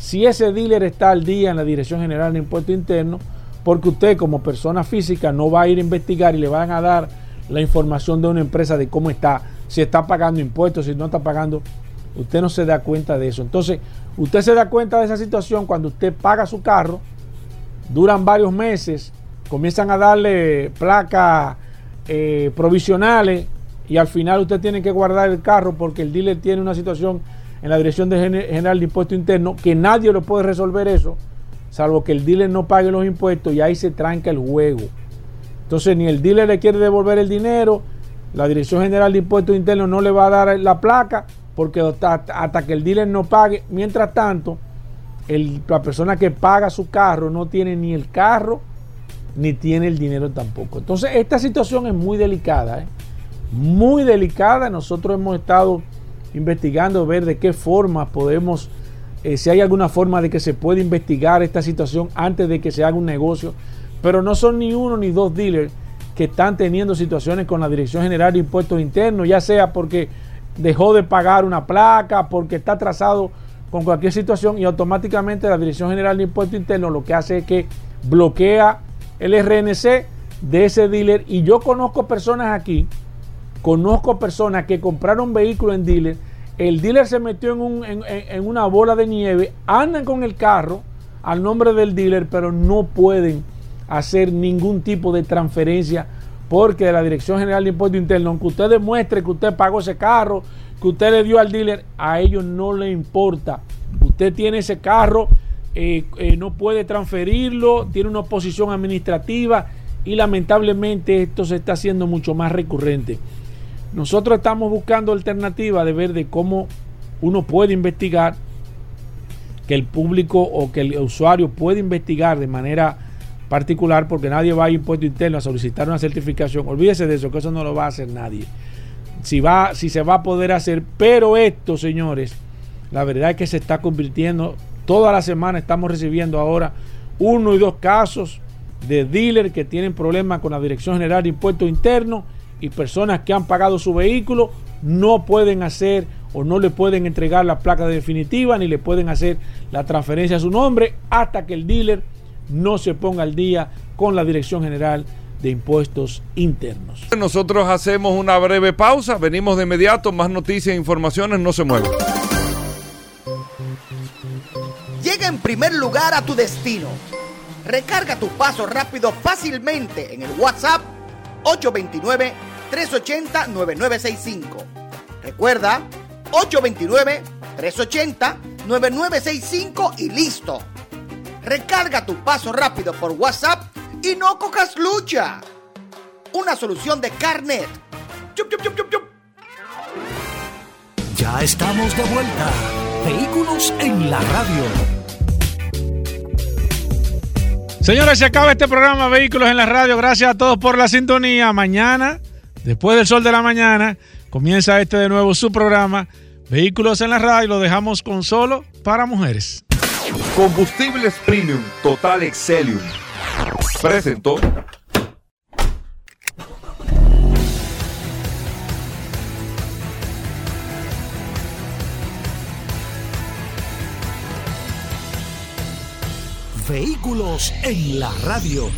si ese dealer está al día en la Dirección General de Impuestos Internos, porque usted como persona física no va a ir a investigar y le van a dar la información de una empresa de cómo está, si está pagando impuestos, si no está pagando. Usted no se da cuenta de eso. Entonces, usted se da cuenta de esa situación cuando usted paga su carro, duran varios meses, comienzan a darle placas eh, provisionales y al final usted tiene que guardar el carro porque el dealer tiene una situación en la Dirección General de Impuestos Internos que nadie lo puede resolver eso, salvo que el dealer no pague los impuestos y ahí se tranca el juego. Entonces ni el dealer le quiere devolver el dinero, la Dirección General de Impuestos Internos no le va a dar la placa porque hasta, que el dealer no pague, mientras tanto, la persona que paga su carro no tiene ni el carro ni tiene el dinero tampoco. Entonces esta situación es muy delicada, ¿eh? muy delicada. Nosotros hemos estado investigando, ver de qué forma podemos, eh, si hay alguna forma de que se pueda investigar esta situación antes de que se haga un negocio. Pero no son ni uno ni dos dealers que están teniendo situaciones con la Dirección General de Impuestos Internos, ya sea porque dejó de pagar una placa, porque está atrasado con cualquier situación y automáticamente la Dirección General de Impuestos Internos lo que hace es que bloquea el RNC de ese dealer. Y yo conozco personas aquí, conozco personas que compraron vehículos en dealer, el dealer se metió en, un- en- en- en una bola de nieve, andan con el carro al nombre del dealer, pero no pueden hacer ningún tipo de transferencia porque de la Dirección General de Impuestos Internos, aunque usted demuestre que usted pagó ese carro, que usted le dio al dealer, a ellos no le importa. Usted tiene ese carro, eh, eh, no puede transferirlo, tiene una oposición administrativa y lamentablemente esto se está haciendo mucho más recurrente. Nosotros estamos buscando alternativas de ver de cómo uno puede investigar, que el público o que el usuario puede investigar de manera particular, porque nadie va a impuesto interno a solicitar una certificación. Olvídese de eso, que eso no lo va a hacer nadie. Si, va, si se va a poder hacer, pero esto, señores, la verdad es que se está convirtiendo, toda la semana estamos recibiendo ahora uno y dos casos de dealers que tienen problemas con la Dirección General de Impuestos Internos y personas que han pagado su vehículo no pueden hacer o no le pueden entregar la placa definitiva ni le pueden hacer la transferencia a su nombre hasta que el dealer no se ponga al día con la Dirección General de Impuestos Internos. Nosotros hacemos una breve pausa, venimos de inmediato, más noticias e informaciones, no se muevan. Llega en primer lugar a tu destino. Recarga tu paso rápido fácilmente en el WhatsApp 829-380-9965. Recuerda, 829-380-9965 y listo. Recarga tu paso rápido por WhatsApp y no cojas lucha. Una solución de Carnet. Chup, chup, chup, chup, chup. Ya estamos de vuelta. Vehículos en la radio. Señores, se acaba este programa Vehículos en la Radio. Gracias a todos por la sintonía. Mañana, después del sol de la mañana, comienza este de nuevo su programa Vehículos en la Radio. Lo dejamos con solo para mujeres. Combustibles Premium Total Excelium. Presentó. Vehículos en la radio.